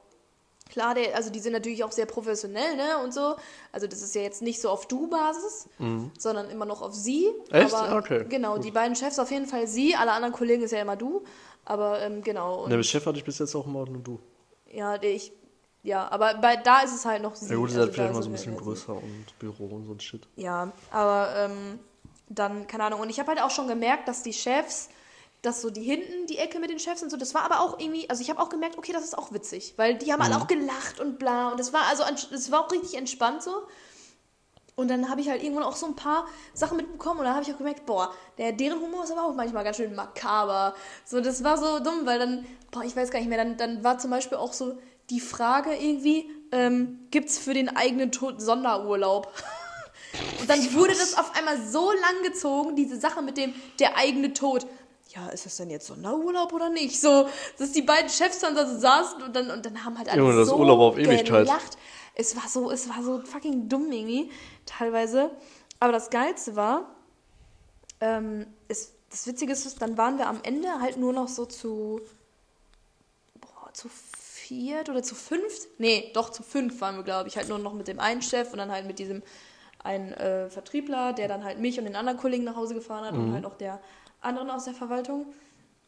[SPEAKER 1] Klar, der, also die sind natürlich auch sehr professionell, ne? Und so. Also das ist ja jetzt nicht so auf Du-Basis, sondern immer noch auf sie.
[SPEAKER 2] Mhm. Echt?
[SPEAKER 1] Aber
[SPEAKER 2] Okay,
[SPEAKER 1] Genau,
[SPEAKER 2] gut.
[SPEAKER 1] die beiden Chefs auf jeden Fall sie, alle anderen Kollegen ist ja immer du. Aber ähm, genau. Und,
[SPEAKER 2] mit Chef hatte ich bis jetzt auch immer nur du.
[SPEAKER 1] ja, der ich. Ja, aber bei, da ist es halt noch sie.
[SPEAKER 2] Ja gut, ist
[SPEAKER 1] also
[SPEAKER 2] halt vielleicht
[SPEAKER 1] da
[SPEAKER 2] mal so ein bisschen größer und Büro und so ein Shit.
[SPEAKER 1] Ja, aber ähm, dann, keine Ahnung. Und ich habe halt auch schon gemerkt, dass die Chefs, dass so die hinten, die Ecke mit den Chefs und so, das war aber auch irgendwie, also ich habe auch gemerkt, okay, das ist auch witzig, weil die haben alle auch gelacht und bla und das war also, das war auch richtig entspannt so. Und dann habe ich halt irgendwann auch so ein paar Sachen mitbekommen und dann habe ich auch gemerkt, boah, der, deren Humor ist aber auch manchmal ganz schön makaber. So, das war so dumm, weil dann, boah, ich weiß gar nicht mehr, dann, dann war zum Beispiel auch so die Frage irgendwie, ähm, gibt's für den eigenen Tod Sonderurlaub? Und dann wurde das auf einmal so lang gezogen, diese Sache mit dem der eigene Tod. Ja, ist das denn jetzt Sonderurlaub oder nicht? So, dass die beiden Chefs dann da so saßen und dann, und dann haben halt alle
[SPEAKER 2] Junge, das
[SPEAKER 1] so
[SPEAKER 2] Urlaub auf Ewigkeit.
[SPEAKER 1] gelacht. Es war so, es war so fucking dumm irgendwie, teilweise. Aber das Geilste war, ähm, ist, das Witzige ist, dann waren wir am Ende halt nur noch so zu, boah, zu viert oder zu fünft? Nee, doch zu fünf waren wir, glaube ich. Halt nur noch mit dem einen Chef und dann halt mit diesem einen äh, Vertriebler, der dann halt mich und den anderen Kollegen nach Hause gefahren hat und halt auch der anderen aus der Verwaltung.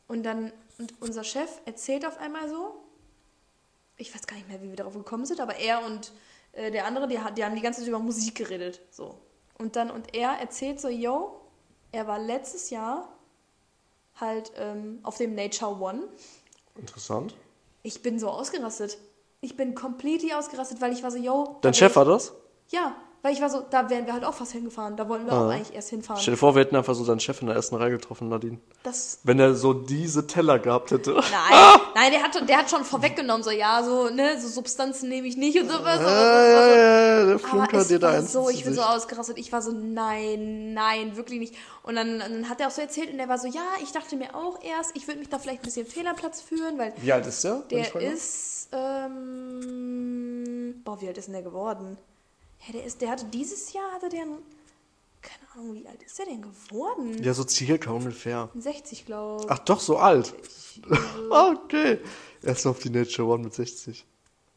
[SPEAKER 1] Und dann, und unser Chef erzählt auf einmal so, ich weiß gar nicht mehr, wie wir darauf gekommen sind, aber er und äh, der andere, die, die haben die ganze Zeit über Musik geredet. So. Und dann, und er erzählt so, yo, er war letztes Jahr halt ähm, auf dem Nature One.
[SPEAKER 2] Interessant.
[SPEAKER 1] Ich bin so ausgerastet. Ich bin completely ausgerastet, weil ich war so, yo.
[SPEAKER 2] Dein Chef war das?
[SPEAKER 1] Ja, weil ich war so, da wären wir halt auch fast hingefahren. Da wollten wir auch eigentlich erst hinfahren.
[SPEAKER 2] Stell dir vor, wir hätten einfach so deinen Chef in der ersten Reihe getroffen, Nadine.
[SPEAKER 1] Das
[SPEAKER 2] Wenn er so diese Teller gehabt hätte.
[SPEAKER 1] Nein, nein, der hat, schon- der hat schon vorweggenommen, so, ja, so, ne, so Substanzen nehme ich nicht und so was.
[SPEAKER 2] Ja, ja, ja, der Flunker dir da eins
[SPEAKER 1] so, ich bin so ausgerastet. Ich war so, nein, nein, wirklich nicht. Und dann, dann hat er auch so erzählt und der war so, ja, ich dachte mir auch erst, ich würde mich da vielleicht ein bisschen Fehlerplatz führen, weil
[SPEAKER 2] Wie alt ist der?
[SPEAKER 1] der ist, ähm, boah, wie alt ist denn der geworden? Ja, der ist, der hatte dieses Jahr, hatte der, einen- keine Ahnung, wie alt ist der denn geworden?
[SPEAKER 2] Ja, so circa ungefähr.
[SPEAKER 1] 60, glaube ich.
[SPEAKER 2] Ach doch, so alt. okay. Erst auf die Nature One mit 60.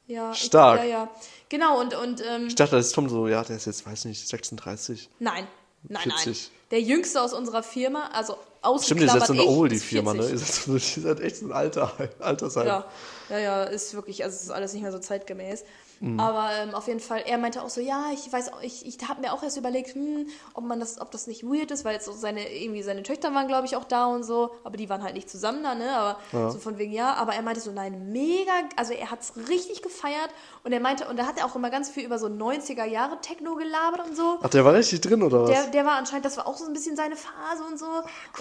[SPEAKER 1] Ja,
[SPEAKER 2] Stark.
[SPEAKER 1] Ich, ja, ja. Genau, und, und ähm,
[SPEAKER 2] Ich dachte, das ist Tom so, ja, der ist jetzt, weiß nicht, 36.
[SPEAKER 1] nein, nein,
[SPEAKER 2] 40.
[SPEAKER 1] nein. Der jüngste aus unserer Firma, also
[SPEAKER 2] Stimmt, ihr seid so eine
[SPEAKER 1] ich,
[SPEAKER 2] Oldie
[SPEAKER 1] ist
[SPEAKER 2] Firma, ne?
[SPEAKER 1] 40.
[SPEAKER 2] Ihr seid, so, ihr seid echt so ein alter, Altersheim.
[SPEAKER 1] Ja, ja, ja, ist wirklich, also ist alles nicht mehr so zeitgemäß.
[SPEAKER 2] Mhm.
[SPEAKER 1] Aber ähm, auf jeden Fall, er meinte auch so, ja, ich weiß, auch- ich, ich habe mir auch erst überlegt, hm, ob man das, ob das nicht weird ist, weil jetzt so seine, irgendwie seine Töchter waren, glaube ich, auch da und so, aber die waren halt nicht zusammen da, ne? Aber so von wegen ja, aber er meinte so, nein, mega, also er hat es richtig gefeiert und er meinte, und da hat er auch immer ganz viel über so 90er Jahre Techno gelabert und so.
[SPEAKER 2] Ach, der war richtig drin, oder was?
[SPEAKER 1] Der, der war anscheinend, das war auch so ein bisschen seine Phase und so.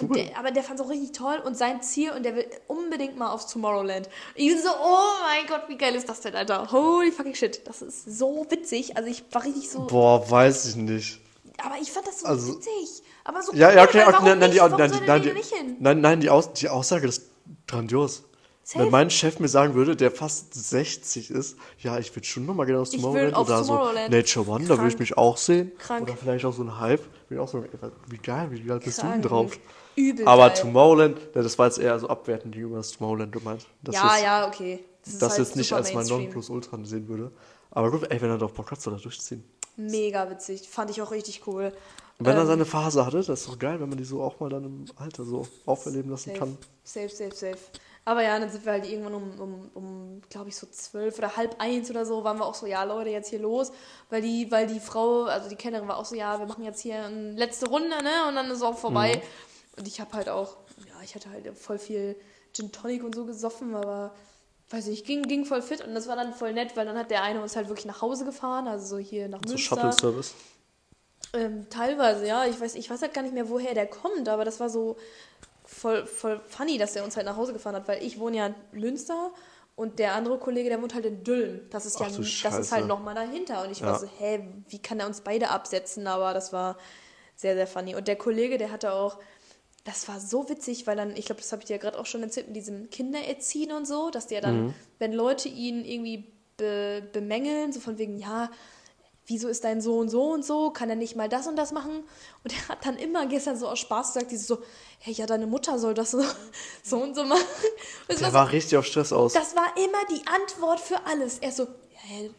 [SPEAKER 1] Und
[SPEAKER 2] cool.
[SPEAKER 1] der, aber der fand es auch richtig toll und sein Ziel und der will unbedingt mal aufs Tomorrowland. Ich bin so, oh mein Gott, wie geil ist das denn, Alter? Holy fucking shit. Das ist so witzig. Also ich war richtig so,
[SPEAKER 2] Boah, weiß ich nicht.
[SPEAKER 1] aber ich fand das so
[SPEAKER 2] Also-
[SPEAKER 1] witzig. Aber so
[SPEAKER 2] Ja, ja, okay, nein, nein, die, nein, die, nein, die, nein, nein, die, Aus, die Aussage ist grandios.
[SPEAKER 1] Safe.
[SPEAKER 2] Wenn mein Chef mir sagen würde, der fast 60 ist, ja, ich würde schon nochmal gerne
[SPEAKER 1] will
[SPEAKER 2] Tomorrowland oder so. Nature One, da würde ich
[SPEAKER 1] Krank.
[SPEAKER 2] mich auch sehen.
[SPEAKER 1] Krank.
[SPEAKER 2] Oder vielleicht auch so ein Hype. Bin auch so, ey, wie geil, wie geil bist du denn
[SPEAKER 1] Krank.
[SPEAKER 2] drauf?
[SPEAKER 1] Übel
[SPEAKER 2] Aber
[SPEAKER 1] geil.
[SPEAKER 2] Tomorrowland, das war jetzt eher so abwertend gegenüber das Tomorrowland, du meinst. Das
[SPEAKER 1] Ja,
[SPEAKER 2] ist,
[SPEAKER 1] ja, okay. Das, ist
[SPEAKER 2] Das
[SPEAKER 1] halt
[SPEAKER 2] jetzt nicht als mein. Nonplusultra sehen würde. Aber gut, ey, wenn er doch Bock hat, soll er durchziehen.
[SPEAKER 1] Mega witzig. Fand ich auch richtig cool.
[SPEAKER 2] Und wenn er
[SPEAKER 1] Ähm,
[SPEAKER 2] seine Phase hatte, das ist doch geil, wenn man die so auch mal dann im Alter so auferleben lassen
[SPEAKER 1] Safe,
[SPEAKER 2] kann.
[SPEAKER 1] safe, safe, safe. Aber ja, dann sind wir halt irgendwann um, um, um glaube ich, so zwölf oder halb eins oder so, waren wir auch so, ja, Leute, jetzt hier los. Weil die, weil die Frau, also die Kellnerin war auch so, ja, wir machen jetzt hier eine letzte Runde, ne? Und dann ist auch vorbei. Mhm. Und ich habe halt auch, ja, ich hatte halt voll viel Gin Tonic und so gesoffen, aber weiß ich, ging, ging voll fit und das war dann voll nett, weil dann hat der eine uns halt wirklich nach Hause gefahren, also so hier nach Münster. So Shuttle-Service? Ähm, teilweise, ja. Ich weiß, ich weiß halt gar nicht mehr, woher der kommt, aber das war so voll, voll funny, dass der uns halt nach Hause gefahren hat, weil ich wohne ja in Münster und der andere Kollege, der wohnt halt in Düllen. Das ist ja, das ist halt nochmal dahinter. Und ich ja. war so, hä, wie kann er uns beide absetzen? Aber das war sehr, sehr funny. Und der Kollege, der hatte auch, das war so witzig, weil dann, ich glaube, das habe ich dir ja gerade auch schon erzählt, mit diesem Kindererziehen und so, dass der dann, mhm. wenn Leute ihn irgendwie be bemängeln, so von wegen, ja, wieso ist dein Sohn so und so, kann er nicht mal das und das machen? Und er hat dann immer gestern so aus Spaß gesagt, dieses so, hey, ja, deine Mutter soll das so, so und so machen.
[SPEAKER 2] Und der war so, richtig auf Stress aus.
[SPEAKER 1] Das war immer die Antwort für alles. Er so, hey,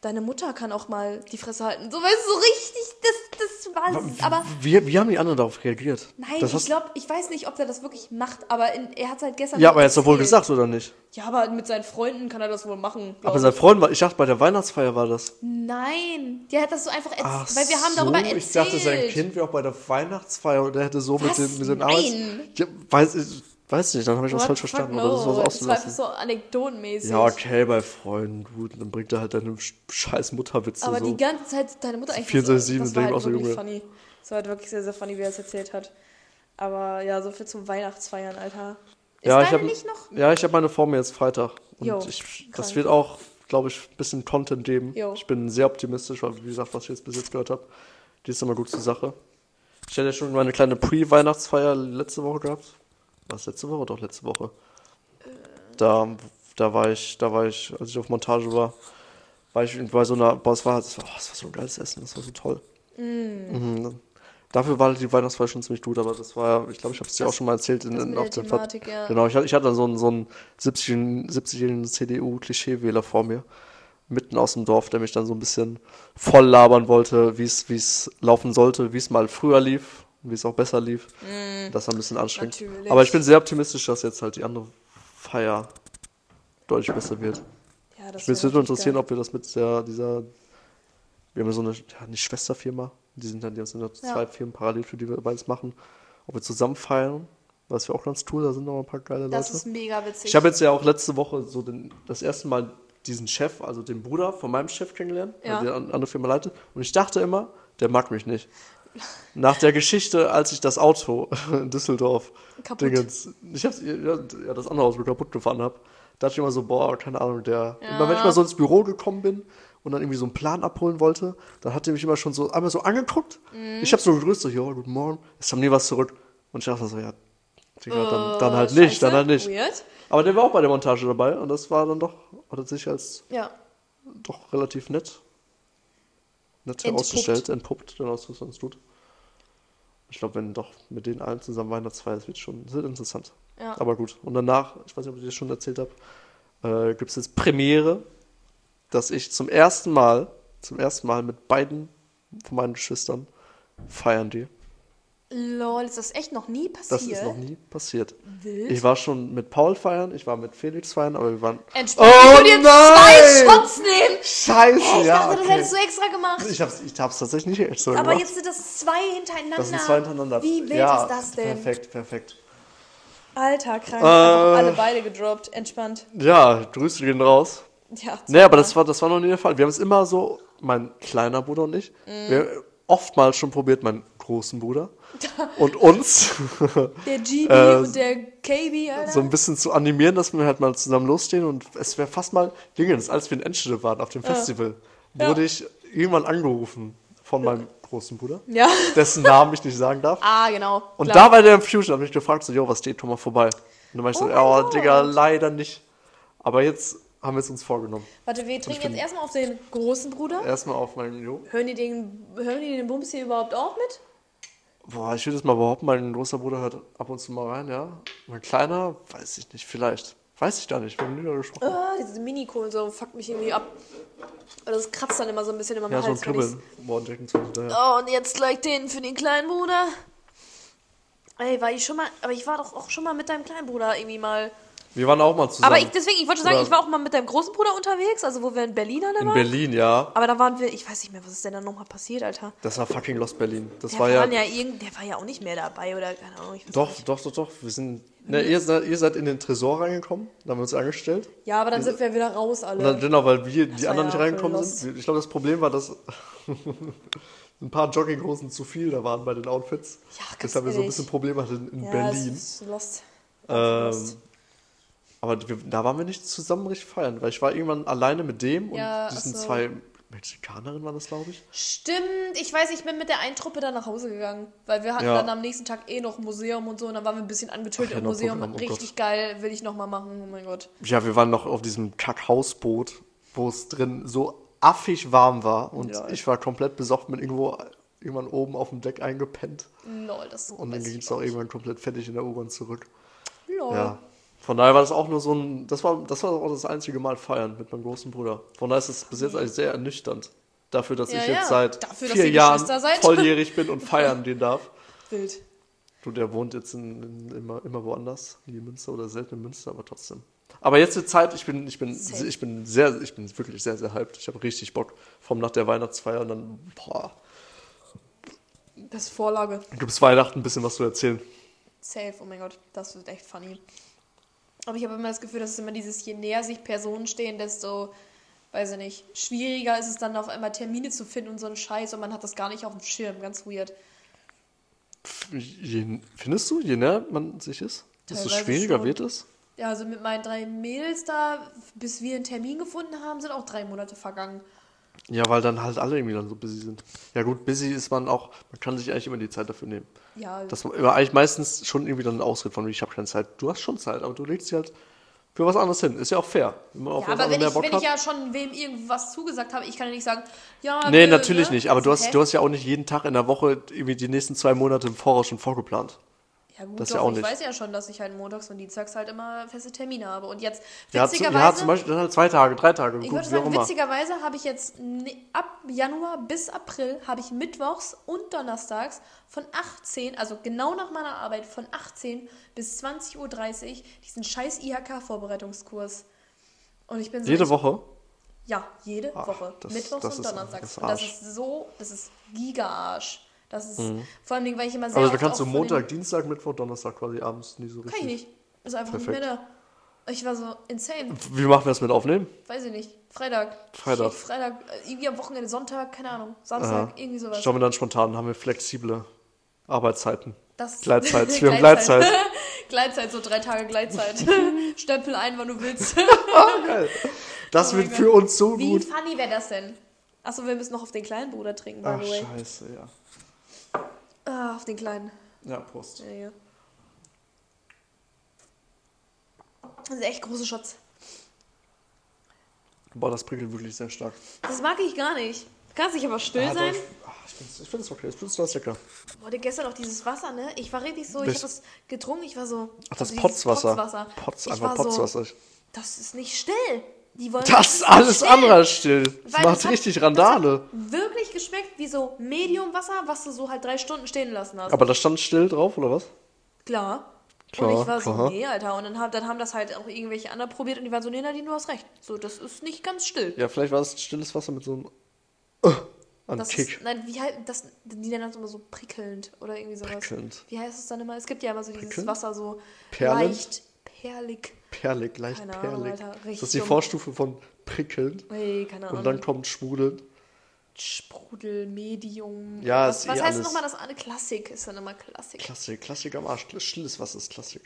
[SPEAKER 1] deine Mutter kann auch mal die Fresse halten. So, weißt du, so richtig, das, das war
[SPEAKER 2] es. Aber wie, wie haben die anderen darauf reagiert?
[SPEAKER 1] Nein, das ich glaube, ich weiß nicht, ob er das wirklich macht, aber in, er hat es halt gestern.
[SPEAKER 2] Ja, aber er hat es doch wohl gesagt, oder nicht?
[SPEAKER 1] Ja, aber mit seinen Freunden kann er das wohl machen.
[SPEAKER 2] Aber sein Freund war, ich dachte, bei der Weihnachtsfeier war das.
[SPEAKER 1] Nein, der hat das so einfach erzählt, weil wir haben so, darüber erzählt.
[SPEAKER 2] Ich dachte, sein Kind wäre auch bei der Weihnachtsfeier und er hätte so Was? mit, den, mit Arbeits... Nein! Ja, weiß ich Weiß nicht, dann habe ich was falsch verstanden. No. Oder das,
[SPEAKER 1] was das war so anekdotenmäßig.
[SPEAKER 2] Ja, okay, bei Freunden, gut, dann bringt er halt deine scheiß Mutterwitze.
[SPEAKER 1] Aber so. die ganze Zeit deine Mutter eigentlich
[SPEAKER 2] 24, das, das war halt
[SPEAKER 1] auch so wirklich funny. Das war halt wirklich sehr, sehr funny, wie er es erzählt hat. Aber ja, so viel zum Weihnachtsfeiern, Alter.
[SPEAKER 2] Ist ja, ich hab, nicht noch? Ja, ich habe meine Form jetzt Freitag. Und jo, ich, das wird auch, glaube ich, ein bisschen Content geben. Jo. Ich bin sehr optimistisch, weil, wie gesagt, was ich jetzt bis jetzt gehört habe, die ist immer gut zur Sache. Ich hatte ja schon meine kleine Pre-Weihnachtsfeier letzte Woche gehabt was letzte Woche? Doch, letzte Woche. Da, da war ich, da war ich, als ich auf Montage war, war ich bei so einer, boah, es war, das war, oh, das war so ein geiles Essen, das war so toll. Mm. Mhm. Dafür war die Weihnachtsfeier schon ziemlich gut, aber das war ja, ich glaube, ich habe es dir auch schon mal erzählt in, in auf Thematik, ja. Genau, ich, ich hatte so einen, so einen 70-jährigen 70 CDU-Klischeewähler vor mir, mitten aus dem Dorf, der mich dann so ein bisschen voll labern wollte, wie es laufen sollte, wie es mal früher lief wie es auch besser lief. Mm, das war ein bisschen anstrengend. Natürlich. Aber ich bin sehr optimistisch, dass jetzt halt die andere Feier deutlich besser wird. Ja, das Mich würde interessieren, geil. ob wir das mit der, dieser, wir haben ja so eine, ja, nicht Schwesterfirma, die sind dann, die sind ja zwei Firmen parallel, für die wir beides machen, ob wir zusammen feiern. Das wäre auch ganz cool, da sind noch ein paar geile Leute. Das
[SPEAKER 1] ist mega witzig.
[SPEAKER 2] Ich habe jetzt ja auch letzte Woche so den, das erste Mal diesen Chef, also den Bruder von meinem Chef kennengelernt, ja. der andere Firma leitet. Und ich dachte immer, der mag mich nicht. Nach der Geschichte, als ich das Auto in Düsseldorf Dingens, ich hab's, ja, das andere Auto kaputt gefahren habe, dachte ich immer so, boah, keine Ahnung, der. Ja. Immer wenn ich mal so ins Büro gekommen bin und dann irgendwie so einen Plan abholen wollte, dann hat er mich immer schon so einmal so angeguckt. Mhm. Ich habe so gegrüßt, so, ja, guten Morgen, es kam nie was zurück. Und ich dachte so, ja, Digga, dann, dann halt nicht, dann halt nicht. Weird. Aber der war auch bei der Montage dabei und das war dann doch, hat sich als ja. doch relativ nett nett herausgestellt, entpuppt, dann aus, was sonst tut. Ich glaube, wenn doch mit denen allen zusammen Weihnachtsfeier, das wird schon sehr interessant. Ja. Aber gut. Und danach, ich weiß nicht, ob ich dir schon erzählt habe, äh, gibt es jetzt Premiere, dass ich zum ersten Mal, zum ersten Mal mit beiden von meinen Geschwistern feiern gehe.
[SPEAKER 1] Lol, ist das echt noch nie passiert?
[SPEAKER 2] Das ist noch nie passiert. Wild. Ich war schon mit Paul feiern, ich war mit Felix feiern, aber wir waren. Entspannt, oh, ich dir zwei Shots nehmen! Scheiße, ich ja. Ich dachte, okay. das hättest du extra gemacht. Ich hab's, ich hab's tatsächlich nicht extra
[SPEAKER 1] aber gemacht. Aber jetzt sind das zwei hintereinander. Das sind
[SPEAKER 2] zwei hintereinander.
[SPEAKER 1] Wie wild ja, ist das denn?
[SPEAKER 2] Perfekt, perfekt.
[SPEAKER 1] Alter, krank. Äh, alle beide gedroppt. Entspannt.
[SPEAKER 2] Ja, Grüße gehen raus. Ja, nee, aber das war, das war noch nie der Fall. Wir haben es immer so, mein kleiner Bruder und ich, mm. wir oftmals schon probiert, mein großen Bruder und uns.
[SPEAKER 1] Der GB äh, und der KB, Alter.
[SPEAKER 2] So ein bisschen zu animieren, dass wir halt mal zusammen losstehen und es wäre fast mal Dingens, als wir in Enschede waren auf dem Festival, ja. wurde ich irgendwann angerufen von meinem großen Bruder, ja. dessen Namen ich nicht sagen darf.
[SPEAKER 1] Ah, genau.
[SPEAKER 2] Und klar. da war der im Fusion, habe ich gefragt, so, jo, was steht, mal vorbei. Und dann war ich so, oh, oh Digga, leider nicht. Aber jetzt haben wir es uns vorgenommen.
[SPEAKER 1] Warte, wir trinken jetzt erstmal auf den großen Bruder.
[SPEAKER 2] Erstmal auf meinen Jo.
[SPEAKER 1] Hören die den, hören die den Bums hier überhaupt auch mit?
[SPEAKER 2] Boah, ich würde es mal behaupten, mein großer Bruder hört ab und zu mal rein, ja. Mein kleiner, weiß ich nicht, vielleicht. Weiß ich gar nicht, wir haben nie gesprochen.
[SPEAKER 1] Oh, diese Mini-Kohlen so fuckt mich irgendwie ab. Das kratzt dann immer so ein bisschen immer
[SPEAKER 2] ja, Hals. Ja, so ein
[SPEAKER 1] Kribbeln. Oh, und jetzt gleich den für den kleinen Bruder. Ey, war ich schon mal, aber ich war doch auch schon mal mit deinem kleinen Bruder irgendwie mal
[SPEAKER 2] Wir waren auch mal zusammen.
[SPEAKER 1] Aber ich, deswegen, ich wollte sagen,
[SPEAKER 2] Oder-
[SPEAKER 1] ich war auch mal mit deinem großen Bruder unterwegs, also wo wir in Berlin alle
[SPEAKER 2] in
[SPEAKER 1] waren.
[SPEAKER 2] Berlin, ja.
[SPEAKER 1] Aber da waren wir, ich weiß nicht mehr, was ist denn da nochmal passiert, Alter.
[SPEAKER 2] Das war fucking Lost Berlin. Das
[SPEAKER 1] Der
[SPEAKER 2] war ja,
[SPEAKER 1] ja, irgend, der war ja auch nicht mehr dabei oder keine Ahnung.
[SPEAKER 2] Doch,
[SPEAKER 1] Nicht.
[SPEAKER 2] doch, doch, doch. Wir sind. Ne, ihr, seid, ihr seid in den Tresor reingekommen, da haben wir uns angestellt.
[SPEAKER 1] Ja, aber dann sind wir wieder raus alle.
[SPEAKER 2] dann, genau, weil wir, die
[SPEAKER 1] war
[SPEAKER 2] anderen
[SPEAKER 1] ja
[SPEAKER 2] nicht reingekommen sind. Ich glaube, das Problem war, dass ein paar Jogginghosen zu viel da waren bei den Outfits.
[SPEAKER 1] Ja,
[SPEAKER 2] Deshalb wir so ein bisschen Probleme hatten in
[SPEAKER 1] ja,
[SPEAKER 2] Berlin.
[SPEAKER 1] Ist lost.
[SPEAKER 2] Ähm,
[SPEAKER 1] lost.
[SPEAKER 2] Aber wir, da waren wir nicht zusammen richtig feiern, weil ich war irgendwann alleine mit dem
[SPEAKER 1] Ja,
[SPEAKER 2] und diesen
[SPEAKER 1] so.
[SPEAKER 2] zwei Mexikanerinnen waren das, glaube ich.
[SPEAKER 1] Stimmt, ich weiß, ich bin mit der einen Truppe dann nach Hause gegangen, weil wir hatten
[SPEAKER 2] Ja.
[SPEAKER 1] dann am nächsten Tag eh noch Museum und so und dann waren wir ein bisschen angetötet
[SPEAKER 2] ja,
[SPEAKER 1] im Museum.
[SPEAKER 2] Programm, oh
[SPEAKER 1] Richtig
[SPEAKER 2] Gott.
[SPEAKER 1] geil, will ich nochmal machen, oh mein Gott.
[SPEAKER 2] Ja, wir waren noch auf diesem Kackhausboot, wo es drin so affig warm war und
[SPEAKER 1] Ja.
[SPEAKER 2] ich war komplett besoffen, bin irgendwo irgendwann oben auf dem Deck eingepennt
[SPEAKER 1] Lol, das
[SPEAKER 2] und dann ging es auch irgendwann komplett fertig in der U-Bahn zurück.
[SPEAKER 1] Lol.
[SPEAKER 2] Ja. Von daher war das auch nur so ein, das war, das war auch das einzige Mal feiern mit meinem großen Bruder. Von daher ist es bis jetzt eigentlich sehr ernüchternd. Dafür, dass
[SPEAKER 1] Ja,
[SPEAKER 2] ich
[SPEAKER 1] ja.
[SPEAKER 2] jetzt seit
[SPEAKER 1] Dafür,
[SPEAKER 2] vier Jahren volljährig bin und feiern gehen darf.
[SPEAKER 1] Wild.
[SPEAKER 2] Du, der wohnt jetzt in, in, immer, immer woanders, wie in Münster oder selten in Münster, aber trotzdem. Aber jetzt die Zeit, ich bin, ich bin,
[SPEAKER 1] Safe.
[SPEAKER 2] ich bin sehr, ich bin wirklich sehr, sehr hyped. Ich habe richtig Bock. Vom nach der Weihnachtsfeier und dann, boah,
[SPEAKER 1] Das ist Vorlage.
[SPEAKER 2] gibt es Weihnachten ein bisschen was zu erzählen.
[SPEAKER 1] Safe, oh mein Gott, das wird echt funny. Aber ich habe immer das Gefühl, dass es immer dieses, je näher sich Personen stehen, desto, weiß ich nicht, schwieriger ist es dann auf einmal Termine zu finden und so einen Scheiß und man hat das gar nicht auf dem Schirm. Ganz weird.
[SPEAKER 2] Je, findest du, je näher man sich ist, desto
[SPEAKER 1] Teilweise
[SPEAKER 2] schwieriger
[SPEAKER 1] schon.
[SPEAKER 2] wird es?
[SPEAKER 1] Ja, also mit meinen drei Mädels da, bis wir einen Termin gefunden haben, sind auch drei Monate vergangen.
[SPEAKER 2] Ja, weil dann halt alle irgendwie dann so busy sind. Ja gut, busy ist man auch, man kann sich eigentlich immer die Zeit dafür nehmen.
[SPEAKER 1] Ja,
[SPEAKER 2] Das war eigentlich meistens schon irgendwie dann ein Ausritt von, ich habe keine Zeit. Du hast schon Zeit, aber du legst sie halt für was anderes hin. Ist ja auch fair. Wenn man auf
[SPEAKER 1] ja
[SPEAKER 2] was
[SPEAKER 1] aber wenn,
[SPEAKER 2] mehr
[SPEAKER 1] ich,
[SPEAKER 2] Bock
[SPEAKER 1] wenn
[SPEAKER 2] hat.
[SPEAKER 1] ich ja schon wem irgendwas zugesagt habe, ich kann ja nicht sagen, ja.
[SPEAKER 2] nee,
[SPEAKER 1] wir,
[SPEAKER 2] natürlich
[SPEAKER 1] ne?
[SPEAKER 2] nicht. Aber du hast, du hast ja auch nicht jeden Tag in der Woche irgendwie die nächsten zwei Monate im Voraus schon vorgeplant.
[SPEAKER 1] Ja, gut,
[SPEAKER 2] das
[SPEAKER 1] doch,
[SPEAKER 2] ja auch
[SPEAKER 1] ich
[SPEAKER 2] nicht.
[SPEAKER 1] weiß ja schon, dass ich halt montags und dienstags halt immer feste Termine habe. Und jetzt, witzigerweise.
[SPEAKER 2] ja, zum Beispiel dann halt zwei Tage, drei Tage,
[SPEAKER 1] Ich
[SPEAKER 2] gut,
[SPEAKER 1] würde sagen, witzigerweise habe ich jetzt ab Januar bis April habe ich mittwochs und donnerstags von 18, also genau nach meiner Arbeit, von 18 bis 20.30 Uhr diesen scheiß IHK-Vorbereitungskurs. Und ich bin so.
[SPEAKER 2] Jede
[SPEAKER 1] ich,
[SPEAKER 2] Woche.
[SPEAKER 1] Ja, jede
[SPEAKER 2] Ach,
[SPEAKER 1] Woche.
[SPEAKER 2] das-
[SPEAKER 1] mittwochs
[SPEAKER 2] das
[SPEAKER 1] und donnerstags.
[SPEAKER 2] das ist
[SPEAKER 1] und das ist so, das ist Giga-Arsch. Das ist vor allem, weil ich immer sehr.
[SPEAKER 2] Also da kannst du Montag, Dienstag, Mittwoch, Donnerstag quasi abends nie so richtig.
[SPEAKER 1] Kann ich nicht. Ist einfach
[SPEAKER 2] Perfekt.
[SPEAKER 1] nicht mehr da. Ich war so insane.
[SPEAKER 2] Wie machen wir das mit Aufnehmen?
[SPEAKER 1] Weiß ich nicht. Freitag.
[SPEAKER 2] Freitag.
[SPEAKER 1] Shit, Freitag. äh, Irgendwie am Wochenende, Sonntag, keine Ahnung. Samstag,
[SPEAKER 2] Aha.
[SPEAKER 1] irgendwie sowas.
[SPEAKER 2] Schauen wir dann spontan, haben wir flexible Arbeitszeiten.
[SPEAKER 1] Das
[SPEAKER 2] Gleitzeit, wir haben Gleitzeit.
[SPEAKER 1] Gleitzeit, so drei Tage Gleitzeit. Stempel ein, wann du willst.
[SPEAKER 2] Ah, geil. Das
[SPEAKER 1] Oh
[SPEAKER 2] wird für uns so
[SPEAKER 1] Wie
[SPEAKER 2] gut.
[SPEAKER 1] funny wäre das denn? Achso, wir müssen noch auf den kleinen Bruder trinken, by
[SPEAKER 2] Ach,
[SPEAKER 1] the way.
[SPEAKER 2] scheiße, ja.
[SPEAKER 1] Ah, auf den kleinen.
[SPEAKER 2] Ja, Prost.
[SPEAKER 1] Ja, ja. Das sind echt große Shots.
[SPEAKER 2] Boah, das prickelt wirklich sehr stark.
[SPEAKER 1] Das mag ich gar nicht. Kannst dich aber still
[SPEAKER 2] Ah,
[SPEAKER 1] sein.
[SPEAKER 2] doch. Ach, ich find's- ich finde es okay, ich finde es lecker.
[SPEAKER 1] Boah, der gestern auch dieses Wasser, ne? Ich war richtig so, ich
[SPEAKER 2] Welch-
[SPEAKER 1] habe das getrunken, ich war so.
[SPEAKER 2] Ach, das
[SPEAKER 1] also
[SPEAKER 2] Potzwasser.
[SPEAKER 1] Potzwasser.
[SPEAKER 2] Potz,
[SPEAKER 1] Ich
[SPEAKER 2] einfach Potzwasser.
[SPEAKER 1] So, das ist nicht still. Die wollen
[SPEAKER 2] Das alles
[SPEAKER 1] still.
[SPEAKER 2] andere als still. Das
[SPEAKER 1] Weil
[SPEAKER 2] macht
[SPEAKER 1] das hat-
[SPEAKER 2] richtig Randale.
[SPEAKER 1] Wirklich geschmeckt wie so Medium-Wasser, was du so halt drei Stunden stehen lassen hast.
[SPEAKER 2] Aber da stand still drauf, oder was?
[SPEAKER 1] Klar.
[SPEAKER 2] Klar,
[SPEAKER 1] und ich war so,
[SPEAKER 2] klar.
[SPEAKER 1] nee, Alter. Und dann, hab, dann haben das halt auch irgendwelche anderen probiert und die waren so, nee, Nadine, du hast recht. So, das ist nicht ganz still.
[SPEAKER 2] Ja, vielleicht war es stilles Wasser mit so einem uh, an
[SPEAKER 1] Das
[SPEAKER 2] Kick.
[SPEAKER 1] ist, nein, wie halt, das, die nennen das immer so prickelnd oder irgendwie sowas.
[SPEAKER 2] Prickelnd.
[SPEAKER 1] Wie heißt es dann immer? Es gibt ja immer so dieses
[SPEAKER 2] Prickelnd?
[SPEAKER 1] Wasser so
[SPEAKER 2] Perlend?
[SPEAKER 1] leicht perlig.
[SPEAKER 2] Perlig, leicht
[SPEAKER 1] Keine Ahnung,
[SPEAKER 2] perlig.
[SPEAKER 1] Alter,
[SPEAKER 2] das ist die
[SPEAKER 1] dumm.
[SPEAKER 2] Vorstufe von prickelnd.
[SPEAKER 1] Hey, keine Ahnung.
[SPEAKER 2] Und dann kommt Schmudeln.
[SPEAKER 1] Sprudel, Medium.
[SPEAKER 2] Ja,
[SPEAKER 1] was,
[SPEAKER 2] ist
[SPEAKER 1] was
[SPEAKER 2] eh
[SPEAKER 1] heißt
[SPEAKER 2] alles-
[SPEAKER 1] nochmal das eine Klassik? Ist dann immer Klassik.
[SPEAKER 2] Klassik, Klassik am Arsch. Stilles Wasser ist Klassik.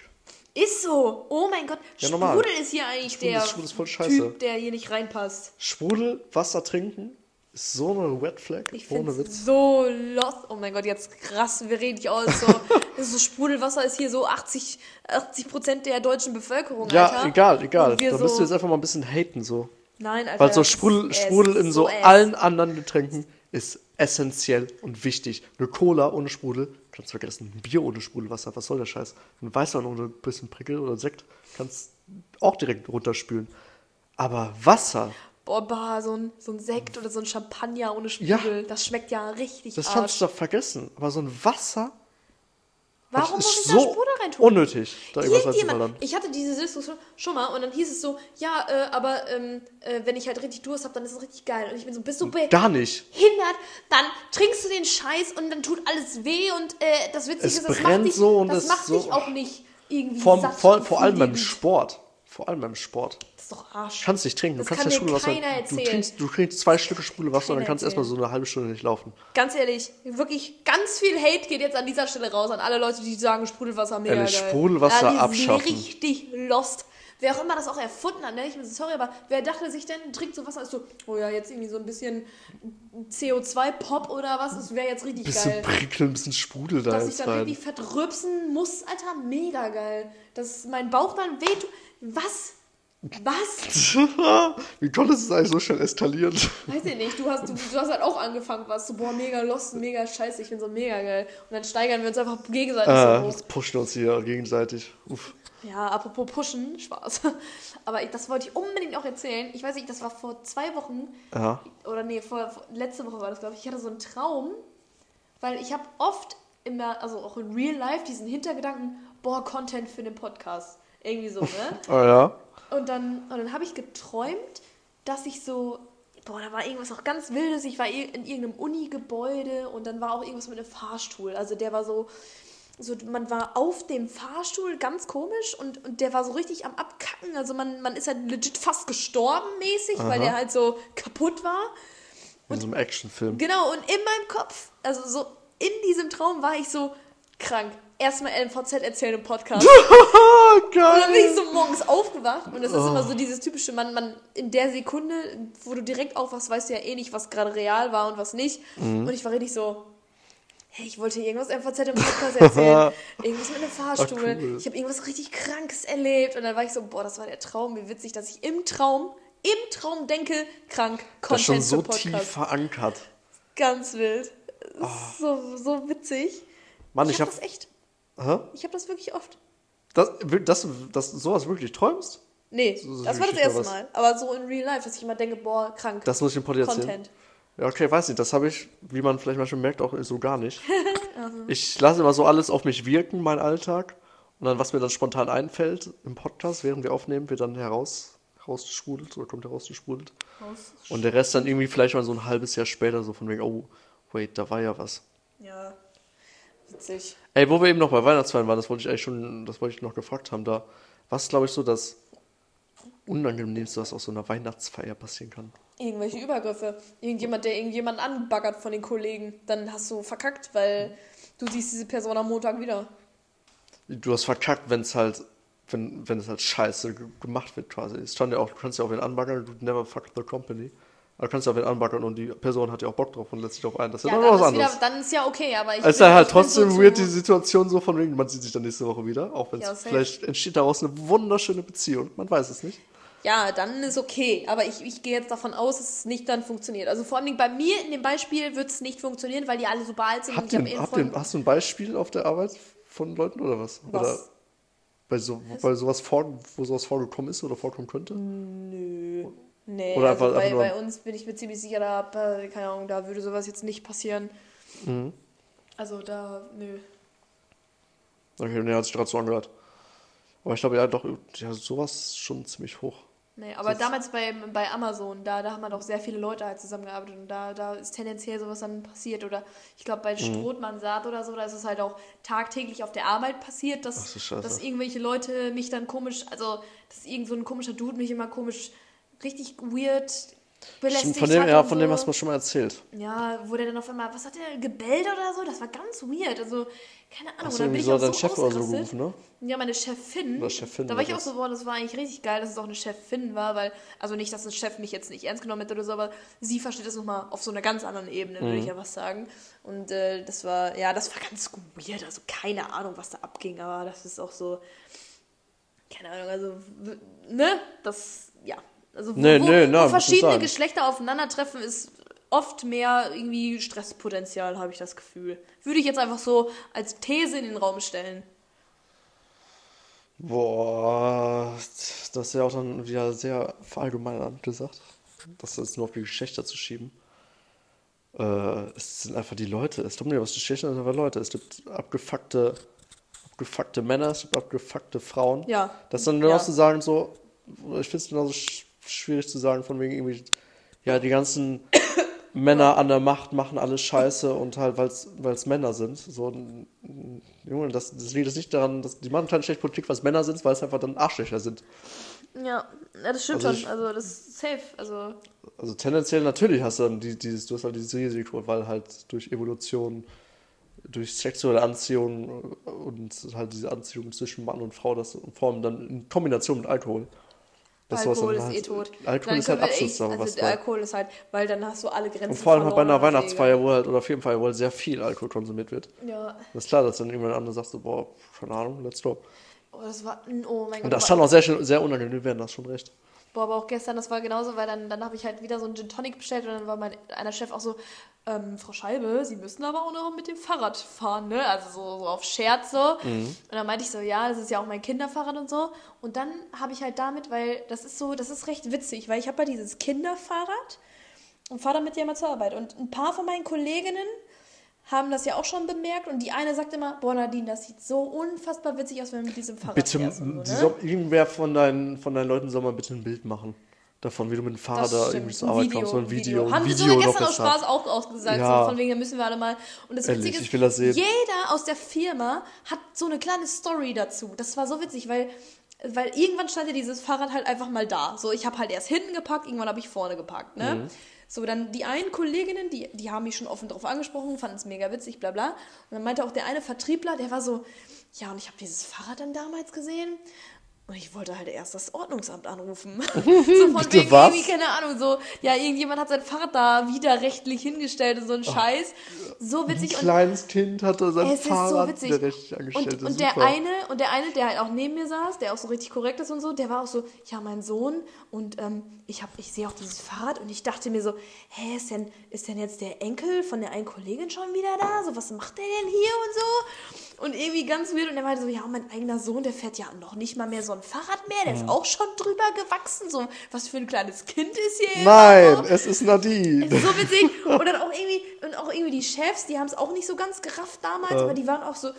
[SPEAKER 1] Ist so. Oh mein Gott.
[SPEAKER 2] Ja, normal.
[SPEAKER 1] Sprudel ist hier eigentlich
[SPEAKER 2] Sprudel
[SPEAKER 1] der
[SPEAKER 2] ist- Sprudel ist.
[SPEAKER 1] Typ, der hier nicht reinpasst.
[SPEAKER 2] Sprudel, Wasser trinken so eine Red Flag.
[SPEAKER 1] Ich
[SPEAKER 2] ohne
[SPEAKER 1] finde
[SPEAKER 2] Witz.
[SPEAKER 1] so lost. Oh mein Gott, jetzt krass, wir reden hier aus. So, so Sprudelwasser ist hier so 80, 80 Prozent der deutschen Bevölkerung,
[SPEAKER 2] Ja,
[SPEAKER 1] Alter.
[SPEAKER 2] egal, egal. Da
[SPEAKER 1] so,
[SPEAKER 2] müsst ihr jetzt einfach mal ein bisschen haten, so.
[SPEAKER 1] Nein, Alter.
[SPEAKER 2] Weil so Sprudel, Sprudel in so
[SPEAKER 1] Ass.
[SPEAKER 2] allen anderen Getränken ist essentiell und wichtig. Eine Cola ohne Sprudel, kannst du vergessen. Ein Bier ohne Sprudelwasser, was soll der Scheiß? Ein Weißwein ohne ein bisschen Prickel oder Sekt kannst auch direkt runterspülen. Aber Wasser,
[SPEAKER 1] Boah, bah, so ein, so ein Sekt oder so ein Champagner ohne
[SPEAKER 2] Ja.
[SPEAKER 1] Sprudel, das schmeckt ja richtig
[SPEAKER 2] das
[SPEAKER 1] Arsch.
[SPEAKER 2] kannst du doch vergessen. Aber so ein Wasser,
[SPEAKER 1] Warum muss ich da
[SPEAKER 2] so
[SPEAKER 1] Sprudel reintun?
[SPEAKER 2] unnötig, da irgendwas reinzuballern.
[SPEAKER 1] ich hatte diese Diskussion schon mal und dann hieß es so, ja, äh, aber ähm, äh, wenn ich halt richtig Durst habe, dann ist es richtig geil. Und ich bin so, bist du behindert?
[SPEAKER 2] Gar nicht.
[SPEAKER 1] Dann trinkst du den Scheiß und dann tut alles weh und äh, das Witzige
[SPEAKER 2] Es
[SPEAKER 1] ist, das
[SPEAKER 2] brennt
[SPEAKER 1] macht dich,
[SPEAKER 2] so und
[SPEAKER 1] das
[SPEAKER 2] es
[SPEAKER 1] macht
[SPEAKER 2] so-
[SPEAKER 1] dich auch nicht irgendwie
[SPEAKER 2] Vor,
[SPEAKER 1] satt
[SPEAKER 2] vor, vor allem beim. Sport. Vor allem beim Sport.
[SPEAKER 1] Doch Arsch.
[SPEAKER 2] Du kannst nicht trinken. Du
[SPEAKER 1] Das
[SPEAKER 2] kannst
[SPEAKER 1] kann mir
[SPEAKER 2] Sprudelwasser.
[SPEAKER 1] keiner
[SPEAKER 2] Du
[SPEAKER 1] erzählen.
[SPEAKER 2] trinkst, du trinkst zwei Stücke Sprudelwasser und dann kannst du erstmal
[SPEAKER 1] erzählen.
[SPEAKER 2] so eine halbe Stunde nicht laufen.
[SPEAKER 1] Ganz ehrlich, wirklich ganz viel Hate geht jetzt an dieser Stelle raus an alle Leute, die sagen, Sprudelwasser mega
[SPEAKER 2] Ehrlich,
[SPEAKER 1] geil.
[SPEAKER 2] Sprudelwasser
[SPEAKER 1] ja,
[SPEAKER 2] abschaffen.
[SPEAKER 1] Richtig lost. Wer auch immer das auch erfunden hat, ne? ich bin so sorry, aber wer dachte sich denn, trinkt so Wasser, ist so, oh ja, jetzt irgendwie so ein bisschen CO2-Pop oder was, das wäre jetzt richtig
[SPEAKER 2] Bisschen
[SPEAKER 1] geil.
[SPEAKER 2] prickeln, ein bisschen Sprudel da
[SPEAKER 1] Dass ich dann
[SPEAKER 2] rein.
[SPEAKER 1] richtig verdrüpsen muss, Alter, mega geil. Dass mein Bauch dann wehtut. Was? Was?
[SPEAKER 2] Wie konnte es eigentlich so schnell eskalieren?
[SPEAKER 1] Weiß ich nicht, du hast, du, du hast halt auch angefangen, warst so, boah, mega lost, mega scheiße, ich bin so mega geil. Und dann steigern wir uns einfach gegenseitig
[SPEAKER 2] Äh,
[SPEAKER 1] so hoch.
[SPEAKER 2] jetzt pushen uns hier gegenseitig. Uff.
[SPEAKER 1] Ja, apropos pushen, Spaß. Aber ich, das wollte ich unbedingt auch erzählen. Ich weiß nicht, das war vor zwei Wochen,
[SPEAKER 2] Ja.
[SPEAKER 1] oder nee, vor, vor letzte Woche war das, glaube ich. Ich hatte so einen Traum, weil ich habe oft immer, also auch in Real Life, diesen Hintergedanken, boah, Content für den Podcast. Irgendwie so, ne?
[SPEAKER 2] Oh ja.
[SPEAKER 1] Und dann, und dann habe ich geträumt, dass ich so, boah, da war irgendwas auch ganz Wildes. Ich war in irgendeinem Uni-Gebäude und dann war auch irgendwas mit einem Fahrstuhl. Also der war so, so man war auf dem Fahrstuhl, ganz komisch, und, und der war so richtig am Abkacken. Also man, man ist halt legit fast gestorben mäßig, weil der halt so kaputt war.
[SPEAKER 2] In so einem Actionfilm.
[SPEAKER 1] Genau, und in meinem Kopf, also so in diesem Traum war ich so krank. Erstmal LMVZ erzählen im Podcast. Und dann bin ich so morgens aufgewacht und das ist immer so dieses typische, man, man in der Sekunde, wo du direkt aufwachst, weißt du ja eh nicht, was gerade real war und was nicht. Und ich war richtig so, hey, ich wollte irgendwas MVZ im Podcast erzählen. irgendwas mit einem Fahrstuhl.
[SPEAKER 2] Ah, cool.
[SPEAKER 1] Ich habe irgendwas richtig Krankes erlebt. Und dann war ich so, boah, das war der Traum. Wie witzig, dass ich im Traum, im Traum denke, krank,
[SPEAKER 2] Das ist schon
[SPEAKER 1] Content
[SPEAKER 2] so tief verankert.
[SPEAKER 1] Ganz wild. Das ist so, so witzig.
[SPEAKER 2] Mann,
[SPEAKER 1] ich
[SPEAKER 2] ich
[SPEAKER 1] habe
[SPEAKER 2] hab.
[SPEAKER 1] das echt.
[SPEAKER 2] Hä?
[SPEAKER 1] Ich habe das wirklich oft.
[SPEAKER 2] Das, dass du das, sowas wirklich träumst?
[SPEAKER 1] Nee,
[SPEAKER 2] so
[SPEAKER 1] das war das erste. Mal. Aber so in real life, dass ich immer denke, boah, krank.
[SPEAKER 2] Das muss ich im Podcast.
[SPEAKER 1] Content.
[SPEAKER 2] Ja, okay, weiß nicht. Das habe ich, wie man vielleicht mal schon merkt, auch so gar nicht.
[SPEAKER 1] Also.
[SPEAKER 2] Ich lasse immer so alles auf mich wirken, mein Alltag. Und dann, was mir dann spontan einfällt im Podcast, während wir aufnehmen, wird dann heraus, herausgesprudelt oder kommt herausgesprudelt. Und der Rest dann irgendwie vielleicht mal so ein halbes Jahr später, so von wegen, oh, wait, da war ja was.
[SPEAKER 1] Ja, witzig.
[SPEAKER 2] Ey, wo wir eben noch bei Weihnachtsfeiern waren, das wollte ich eigentlich schon, das wollte ich noch gefragt haben, da, was glaube ich so das Unangenehmste, was auf so einer Weihnachtsfeier passieren kann?
[SPEAKER 1] Irgendwelche Übergriffe. Irgendjemand, der irgendjemanden anbaggert von den Kollegen. Dann hast du verkackt, weil du siehst diese Person am Montag wieder.
[SPEAKER 2] Du hast verkackt, wenn es halt, wenn, wenn es halt scheiße ge- gemacht wird quasi. Es stand ja auch, du kannst ja auch wen anbaggern, du never fuck the company. Aber du kannst ja wen anbaggern und die Person hat ja auch Bock drauf und lässt sich drauf ein. Das ist ja, noch
[SPEAKER 1] dann
[SPEAKER 2] was
[SPEAKER 1] ist, wieder,
[SPEAKER 2] anderes.
[SPEAKER 1] dann ist ja okay, aber ich
[SPEAKER 2] Es ist ja halt trotzdem
[SPEAKER 1] so
[SPEAKER 2] weird, die Situation so von wegen, man sieht sich dann nächste Woche wieder, auch wenn es
[SPEAKER 1] Ja, safe.
[SPEAKER 2] vielleicht entsteht daraus eine wunderschöne Beziehung. Man weiß es nicht.
[SPEAKER 1] Ja, dann ist okay. Aber ich, ich gehe jetzt davon aus, dass es nicht dann funktioniert. Also vor allem bei mir in dem Beispiel wird es nicht funktionieren, weil die alle super alt sind.
[SPEAKER 2] Habt
[SPEAKER 1] und ich hab eh einen
[SPEAKER 2] habt ihr,
[SPEAKER 1] Freund-
[SPEAKER 2] hast du ein Beispiel auf der Arbeit von Leuten oder was?
[SPEAKER 1] Was?
[SPEAKER 2] Oder bei, so, bei sowas vor, wo sowas vorgekommen ist oder vorkommen könnte?
[SPEAKER 1] Nö. Nee,
[SPEAKER 2] Oder
[SPEAKER 1] also
[SPEAKER 2] einfach-
[SPEAKER 1] bei,
[SPEAKER 2] einfach
[SPEAKER 1] bei uns bin ich mir ziemlich sicher, da, äh, keine Ahnung, da würde sowas jetzt nicht passieren.
[SPEAKER 2] Mhm.
[SPEAKER 1] Also da, nö.
[SPEAKER 2] Okay, nee, hat sich gerade so angehört. Aber ich glaube, ja, doch, ja, sowas schon ziemlich hoch.
[SPEAKER 1] Nee, aber damals bei, bei Amazon, da, da haben halt auch sehr viele Leute halt zusammengearbeitet und da, da ist tendenziell sowas dann passiert. Oder ich glaube bei
[SPEAKER 2] Mhm.
[SPEAKER 1] Strothmann Saat oder so, da ist es halt auch tagtäglich auf der Arbeit passiert, dass,
[SPEAKER 2] Ach
[SPEAKER 1] dass irgendwelche Leute mich dann komisch, also dass irgend so ein komischer Dude mich immer komisch, richtig weird belästigt
[SPEAKER 2] Von dem, ja, von
[SPEAKER 1] so.
[SPEAKER 2] dem hast du mir schon mal erzählt.
[SPEAKER 1] Ja, wo der dann auf einmal, was hat der, gebellt oder so? Das war ganz weird. Also, keine Ahnung.
[SPEAKER 2] Hast du irgendwie so deinen
[SPEAKER 1] so
[SPEAKER 2] Chef oder so gerufen, ne?
[SPEAKER 1] Ja, meine Chefin.
[SPEAKER 2] Oder Chefin
[SPEAKER 1] Da war ich auch so, boah, das war eigentlich richtig geil, dass es auch eine Chefin war, weil, also nicht, dass ein Chef mich jetzt nicht ernst genommen hätte oder so, aber sie versteht das nochmal auf so einer ganz anderen Ebene, würde
[SPEAKER 2] Mhm.
[SPEAKER 1] ich ja was sagen. Und äh, das war, ja, das war ganz weird. Also keine Ahnung, was da abging, aber das ist auch so, keine Ahnung, also, ne? Das, ja. Also, wo,
[SPEAKER 2] Nee,
[SPEAKER 1] wo,
[SPEAKER 2] nee,
[SPEAKER 1] wo
[SPEAKER 2] muss
[SPEAKER 1] verschiedene. Geschlechter aufeinandertreffen, ist oft mehr irgendwie Stresspotenzial, habe ich das Gefühl. Würde ich jetzt einfach so als These in den Raum stellen.
[SPEAKER 2] Boah, das ist ja auch dann wieder sehr verallgemeinernd gesagt, das jetzt nur auf die Geschlechter zu schieben. Äh, es sind einfach die Leute. Es tut mir was Geschlechter sind einfach Leute. Es gibt abgefuckte abgefuckte Männer, es gibt abgefuckte Frauen.
[SPEAKER 1] Ja.
[SPEAKER 2] Das dann genauso
[SPEAKER 1] Ja.
[SPEAKER 2] zu sagen, so, ich finde es genauso schwierig zu sagen, von wegen irgendwie, ja, die ganzen Männer an der Macht machen alles scheiße und halt, weil es Männer sind. So, Junge, das, das liegt nicht daran, dass die machen keine schlechte Politik, weil es Männer sind, weil es einfach dann Arschlöcher sind.
[SPEAKER 1] Ja, das stimmt
[SPEAKER 2] Also
[SPEAKER 1] schon.
[SPEAKER 2] ich-
[SPEAKER 1] Also das ist safe. Also
[SPEAKER 2] Also tendenziell natürlich hast du dann die, dieses, du hast halt dieses Risiko, weil halt durch Evolution, durch sexuelle Anziehung und halt diese Anziehung zwischen Mann und Frau, das formen dann in Kombination mit Alkohol. Das
[SPEAKER 1] Alkohol ist eh tot.
[SPEAKER 2] Alkohol ist halt Abschluss da,
[SPEAKER 1] also
[SPEAKER 2] was
[SPEAKER 1] der. Alkohol ist halt, weil dann hast du alle Grenzen
[SPEAKER 2] Und vor allem halt bei einer Weihnachtsfeier, wo halt, oder auf jeden Fall, wo halt sehr viel Alkohol konsumiert wird.
[SPEAKER 1] Ja,
[SPEAKER 2] Das ist klar, dass dann irgendwann andere sagt so, boah, keine Ahnung, let's go.
[SPEAKER 1] oh, das war, oh mein Gott.
[SPEAKER 2] Und das kann auch sehr, sehr unangenehm werden, das schon recht.
[SPEAKER 1] Boah, aber auch gestern, das war genauso, weil dann, dann habe ich halt wieder so einen Gin Tonic bestellt und dann war mein einer Chef auch so, ähm, Frau Scheibe, Sie müssen aber auch noch mit dem Fahrrad fahren, ne? Also so, so auf Scherz so.
[SPEAKER 2] Mhm.
[SPEAKER 1] Und dann meinte ich so, ja, das ist ja auch mein Kinderfahrrad und so. Und dann habe ich halt damit, weil das ist so, das ist recht witzig, weil ich habe ja dieses Kinderfahrrad und fahre damit ja immer zur Arbeit. Und ein paar von meinen Kolleginnen haben das ja auch schon bemerkt und die eine sagt immer, boah Nadine, das sieht so unfassbar witzig aus, wenn du mit diesem Fahrrad
[SPEAKER 2] Bitte,
[SPEAKER 1] so, ne?
[SPEAKER 2] irgendwer von deinen, von deinen Leuten soll mal bitte ein Bild machen. Davon, wie du mit dem Fahrrad da
[SPEAKER 1] stimmt.
[SPEAKER 2] irgendwie zur Arbeit kommst. So ein Video.
[SPEAKER 1] Haben
[SPEAKER 2] ein
[SPEAKER 1] wir
[SPEAKER 2] Video
[SPEAKER 1] sogar gestern aus. Spaß auch ausgesagt,
[SPEAKER 2] Ja.
[SPEAKER 1] so von wegen, da müssen wir alle mal. Und das
[SPEAKER 2] Ehrlich,
[SPEAKER 1] Witzige ist, jeder aus der Firma hat so eine kleine Story dazu. Das war so witzig, weil, weil irgendwann stand ja dieses Fahrrad halt einfach mal da. So, ich habe halt erst hinten geparkt, irgendwann habe ich vorne geparkt, ne?
[SPEAKER 2] Mhm.
[SPEAKER 1] So, dann die einen Kolleginnen, die, die haben mich schon offen drauf angesprochen, fanden es mega witzig, bla bla. Und dann meinte auch der eine Vertriebler, der war so, ja, und ich habe dieses Fahrrad dann damals gesehen. Und ich wollte halt erst das Ordnungsamt anrufen. so von wegen
[SPEAKER 2] was?
[SPEAKER 1] irgendwie, keine Ahnung, so, ja, irgendjemand hat sein Fahrrad da widerrechtlich hingestellt und so ein Scheiß. So
[SPEAKER 2] Ein
[SPEAKER 1] witzig. Und
[SPEAKER 2] kleines Kind hatte sein
[SPEAKER 1] es ist so
[SPEAKER 2] Fahrrad
[SPEAKER 1] witzig.
[SPEAKER 2] widerrechtlich angestellt.
[SPEAKER 1] Und, und der eine, und der eine, der halt auch neben mir saß, der auch so richtig korrekt ist und so, der war auch so, ja, mein Sohn, und ähm, ich hab, ich sehe auch dieses Fahrrad und ich dachte mir so, hä, ist denn, ist denn jetzt der Enkel von der einen Kollegin schon wieder da? So, was macht der denn hier und so? Und irgendwie ganz weird. Und er meinte so, ja, mein eigener Sohn, der fährt ja noch nicht mal mehr so ein Fahrrad mehr, der ist auch schon drüber gewachsen. So, was für ein kleines Kind ist hier.
[SPEAKER 2] Nein,
[SPEAKER 1] immer
[SPEAKER 2] es ist Nadine.
[SPEAKER 1] Es ist so witzig. Und dann auch irgendwie, und auch irgendwie die Chefs, die haben es auch nicht so ganz gerafft damals, aber die waren auch so.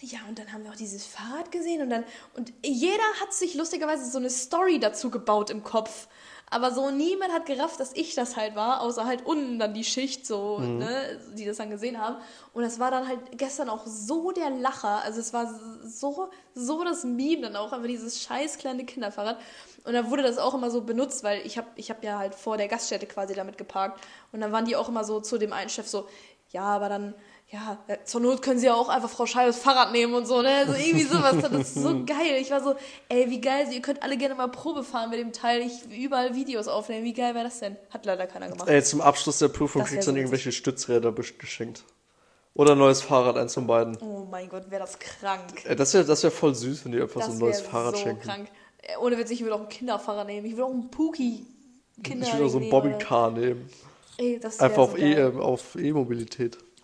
[SPEAKER 1] Ja, und dann haben wir auch dieses Fahrrad gesehen und dann, und jeder hat sich lustigerweise so eine Story dazu gebaut im Kopf. Aber so niemand hat gerafft, dass ich das halt war, außer halt unten dann die Schicht, so, ne, die das dann gesehen haben. Und es war dann halt gestern auch so der Lacher. Also es war so, so das Meme dann auch, aber dieses scheiß kleine Kinderfahrrad. Und dann wurde das auch immer so benutzt, weil ich habe ich hab ja halt vor der Gaststätte quasi damit geparkt. Und dann waren die auch immer so zu dem einen Chef so, ja, aber dann, ja, äh, zur Not können sie ja auch einfach Frau Scheibes Fahrrad nehmen und so, ne? So irgendwie sowas. Das ist so geil. Ich war so, ey, wie geil, ihr könnt alle gerne mal Probe fahren mit dem Teil. Ich überall Videos aufnehmen. Wie geil wäre das denn? Hat leider keiner gemacht.
[SPEAKER 2] Ey, zum Abschluss der Prüfung kriegst du
[SPEAKER 1] so
[SPEAKER 2] dann irgendwelche Stützräder geschenkt. Oder ein neues Fahrrad, eins von beiden.
[SPEAKER 1] Oh mein Gott, wäre das krank.
[SPEAKER 2] Ey, das wäre das wär voll süß, wenn die einfach so ein neues Fahrrad
[SPEAKER 1] so
[SPEAKER 2] schenken.
[SPEAKER 1] krank. Äh, Ohne Witz, ich will auch einen Kinderfahrer nehmen. Ich will auch einen Puki. Kinder
[SPEAKER 2] Ich will auch so ein Bobbycar nehmen.
[SPEAKER 1] Ey, das
[SPEAKER 2] Einfach auf
[SPEAKER 1] so
[SPEAKER 2] E-
[SPEAKER 1] geil.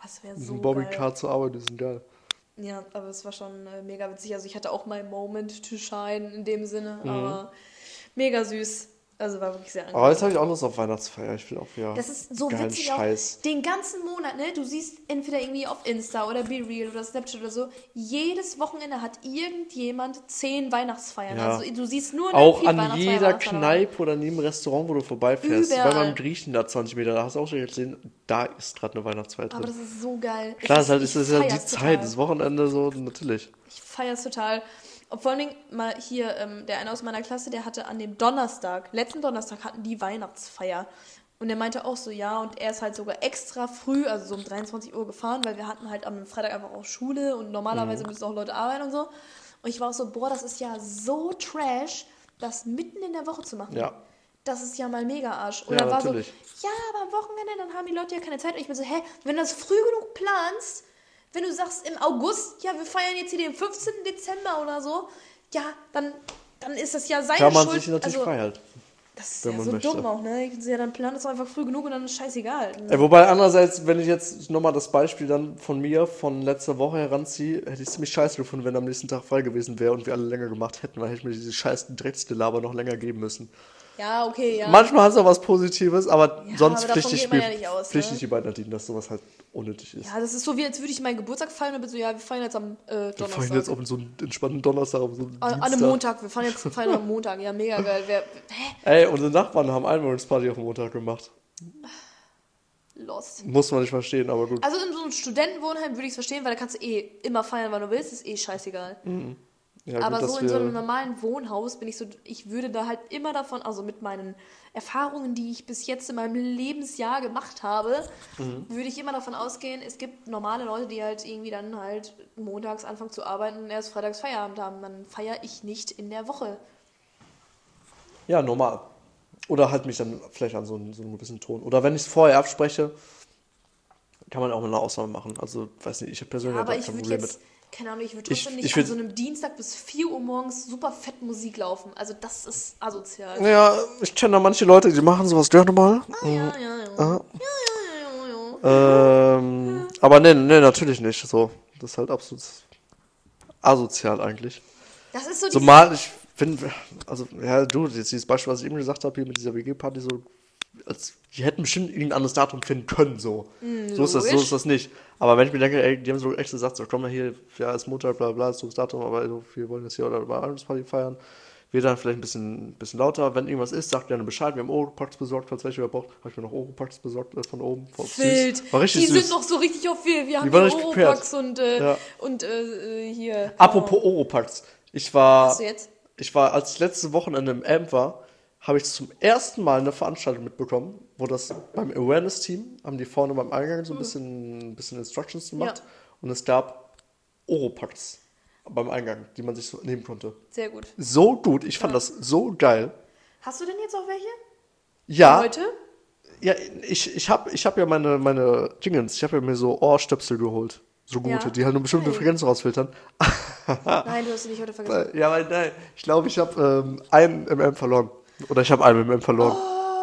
[SPEAKER 1] Das wäre
[SPEAKER 2] So ein
[SPEAKER 1] geil.
[SPEAKER 2] Bobbycar zur Arbeit, sind geil.
[SPEAKER 1] Ja, aber es war schon äh, mega witzig. Also ich hatte auch mein Moment to shine in dem Sinne,
[SPEAKER 2] Mhm.
[SPEAKER 1] aber mega süß. Also war wirklich sehr
[SPEAKER 2] Aber
[SPEAKER 1] angenehm.
[SPEAKER 2] jetzt habe ich auch Lust auf Weihnachtsfeier. Ich will auch wieder
[SPEAKER 1] Das ist so witzig
[SPEAKER 2] Scheiß.
[SPEAKER 1] auch. Den ganzen Monat, ne? Du siehst entweder irgendwie auf Insta oder Be Real oder Snapchat oder so. Jedes Wochenende hat irgendjemand zehn Weihnachtsfeiern.
[SPEAKER 2] Ja.
[SPEAKER 1] Also du siehst nur
[SPEAKER 2] Auch an jeder. Kneipe oder in jedem Restaurant, wo du vorbeifährst. Bei
[SPEAKER 1] Überall.
[SPEAKER 2] meinem Griechen da 20 Meter, da hast du auch schon gesehen, da ist gerade eine Weihnachtsfeier
[SPEAKER 1] Aber
[SPEAKER 2] drin.
[SPEAKER 1] das ist so geil.
[SPEAKER 2] Klar, es ist halt, es ist halt die
[SPEAKER 1] feier's
[SPEAKER 2] Zeit, das Wochenende so, natürlich.
[SPEAKER 1] Ich feiere es total. Vor allen Dingen mal hier, ähm, der eine aus meiner Klasse, der hatte an dem Donnerstag, letzten Donnerstag hatten die Weihnachtsfeier. Und er meinte auch so, ja, und er ist halt sogar extra früh, also so um 23 Uhr gefahren, weil wir hatten halt am Freitag einfach auch Schule und normalerweise
[SPEAKER 2] Mhm.
[SPEAKER 1] müssen auch Leute arbeiten und so. Und ich war auch so, boah, das ist ja so trash, das mitten in der Woche zu machen.
[SPEAKER 2] Ja.
[SPEAKER 1] Das ist ja mal mega Arsch. Und
[SPEAKER 2] Ja,
[SPEAKER 1] dann war
[SPEAKER 2] natürlich.
[SPEAKER 1] so, ja, aber am Wochenende, dann haben die Leute ja keine Zeit. Und ich bin so, hä, wenn du das früh genug planst, wenn du sagst im August, ja, wir feiern jetzt hier den 15. Dezember oder so, ja, dann, dann ist das ja seine
[SPEAKER 2] Kann man
[SPEAKER 1] Schuld.
[SPEAKER 2] sich natürlich
[SPEAKER 1] also,
[SPEAKER 2] frei halten.
[SPEAKER 1] Das ist ja so
[SPEAKER 2] möchte.
[SPEAKER 1] dumm auch, ne? Ich- Ja, dann plan das einfach früh genug und dann ist scheißegal.
[SPEAKER 2] Äh, wobei andererseits, wenn ich jetzt nochmal das Beispiel dann von mir von letzter Woche heranziehe, hätte ich es ziemlich scheiße gefunden, wenn am nächsten Tag frei gewesen wäre und wir alle länger gemacht hätten, weil hätte ich mir diese scheiß Drecksgelaber noch länger geben müssen.
[SPEAKER 1] Ja, okay, ja.
[SPEAKER 2] Manchmal hat es auch was Positives, aber
[SPEAKER 1] Ja,
[SPEAKER 2] sonst
[SPEAKER 1] aber
[SPEAKER 2] pflichtig
[SPEAKER 1] man ja aus,
[SPEAKER 2] pflichtig
[SPEAKER 1] ne?
[SPEAKER 2] die beiden Nadine, dass sowas halt unnötig ist.
[SPEAKER 1] ja, das ist so wie, als würde ich meinen Geburtstag feiern und bin so, ja, wir feiern jetzt am äh,
[SPEAKER 2] wir
[SPEAKER 1] Donnerstag.
[SPEAKER 2] fahren jetzt auf so einen entspannten Donnerstag, auf so einen
[SPEAKER 1] an, einem Montag, wir fahren jetzt feiern am Montag. Ja, mega geil. Wer, hä?
[SPEAKER 2] Ey, unsere Nachbarn haben Einwohnungsparty auf dem Montag gemacht.
[SPEAKER 1] Lost.
[SPEAKER 2] Muss man nicht verstehen, aber gut.
[SPEAKER 1] Also in so einem Studentenwohnheim würde ich es verstehen, weil da kannst du eh immer feiern, wann du willst, ist eh scheißegal.
[SPEAKER 2] Ja,
[SPEAKER 1] Aber
[SPEAKER 2] gut,
[SPEAKER 1] so in so einem normalen Wohnhaus bin ich so, ich würde da halt immer davon, also mit meinen Erfahrungen, die ich bis jetzt in meinem Lebensjahr gemacht habe,
[SPEAKER 2] Mhm.
[SPEAKER 1] würde ich immer davon ausgehen, es gibt normale Leute, die halt irgendwie dann halt montags anfangen zu arbeiten und erst freitags Feierabend haben. Dann feiere ich nicht in der Woche.
[SPEAKER 2] Ja, normal. Oder halt mich dann vielleicht an so einen, so einen gewissen Ton. Oder wenn ich es vorher abspreche, kann man auch mal eine Ausnahme machen. Also, weiß nicht, ich habe persönlich
[SPEAKER 1] Ja, aber
[SPEAKER 2] da
[SPEAKER 1] ich
[SPEAKER 2] kein Problem
[SPEAKER 1] jetzt,
[SPEAKER 2] mit.
[SPEAKER 1] Keine Ahnung, ich würde
[SPEAKER 2] Ich-
[SPEAKER 1] trotzdem nicht
[SPEAKER 2] ich
[SPEAKER 1] an so einem Dienstag bis 4 Uhr morgens super fett Musik laufen. Also das ist asozial.
[SPEAKER 2] Ja, ich kenne da manche Leute, die machen sowas gerne mal.
[SPEAKER 1] Ah, ja, ja, ja. Ja, ja, ja, ja, ja.
[SPEAKER 2] Ähm, aber nee, nee, natürlich nicht. So, das ist halt absolut asozial eigentlich.
[SPEAKER 1] Das ist so
[SPEAKER 2] Zumal ich finde, also, ja, du, jetzt dieses Beispiel, was ich eben gesagt habe, hier mit dieser WG-Party, so, als, die hätten bestimmt irgendein anderes Datum finden können, so. so, ist das, so ist das nicht. Aber wenn ich mir denke, ey, die haben so echt gesagt, so, komm mal hier, ja, ist Montag, bla, bla, ist so das Datum, aber so, wir wollen jetzt hier oder bei Party feiern. Wir dann vielleicht ein bisschen, bisschen lauter. Wenn irgendwas ist, sagt gerne Bescheid. Wir haben Oropax besorgt, falls welche braucht. Habe ich mir noch Oropax besorgt äh, von oben. Süß.
[SPEAKER 1] Wild.
[SPEAKER 2] War richtig
[SPEAKER 1] die
[SPEAKER 2] süß.
[SPEAKER 1] sind noch so richtig auf wir. Wir haben Oropax und, äh,
[SPEAKER 2] Ja.
[SPEAKER 1] und äh, hier.
[SPEAKER 2] Apropos Oropax. Ich war,
[SPEAKER 1] Hast du jetzt?
[SPEAKER 2] ich war, als ich letzte Wochenende im Amp war, habe ich zum ersten Mal eine Veranstaltung mitbekommen, wo das beim Awareness-Team, haben die vorne beim Eingang so ein bisschen, ein bisschen Instructions gemacht.
[SPEAKER 1] Ja.
[SPEAKER 2] Und es gab Oropax beim Eingang, die man sich so nehmen konnte.
[SPEAKER 1] Sehr gut.
[SPEAKER 2] So gut, ich fand das so geil.
[SPEAKER 1] Hast du denn jetzt auch welche?
[SPEAKER 2] Ja,
[SPEAKER 1] Heute?
[SPEAKER 2] ja ich, ich habe ich hab ja meine, meine Dingens, ich habe ja mir so Ohrstöpsel geholt. So gute,
[SPEAKER 1] Ja.
[SPEAKER 2] die halt eine bestimmte
[SPEAKER 1] Geil.
[SPEAKER 2] Frequenz rausfiltern.
[SPEAKER 1] Nein, du hast sie nicht heute vergessen.
[SPEAKER 2] Ja, weil nein, ich glaube, ich habe ähm, einen MM verloren. Oder ich habe einen MM verloren.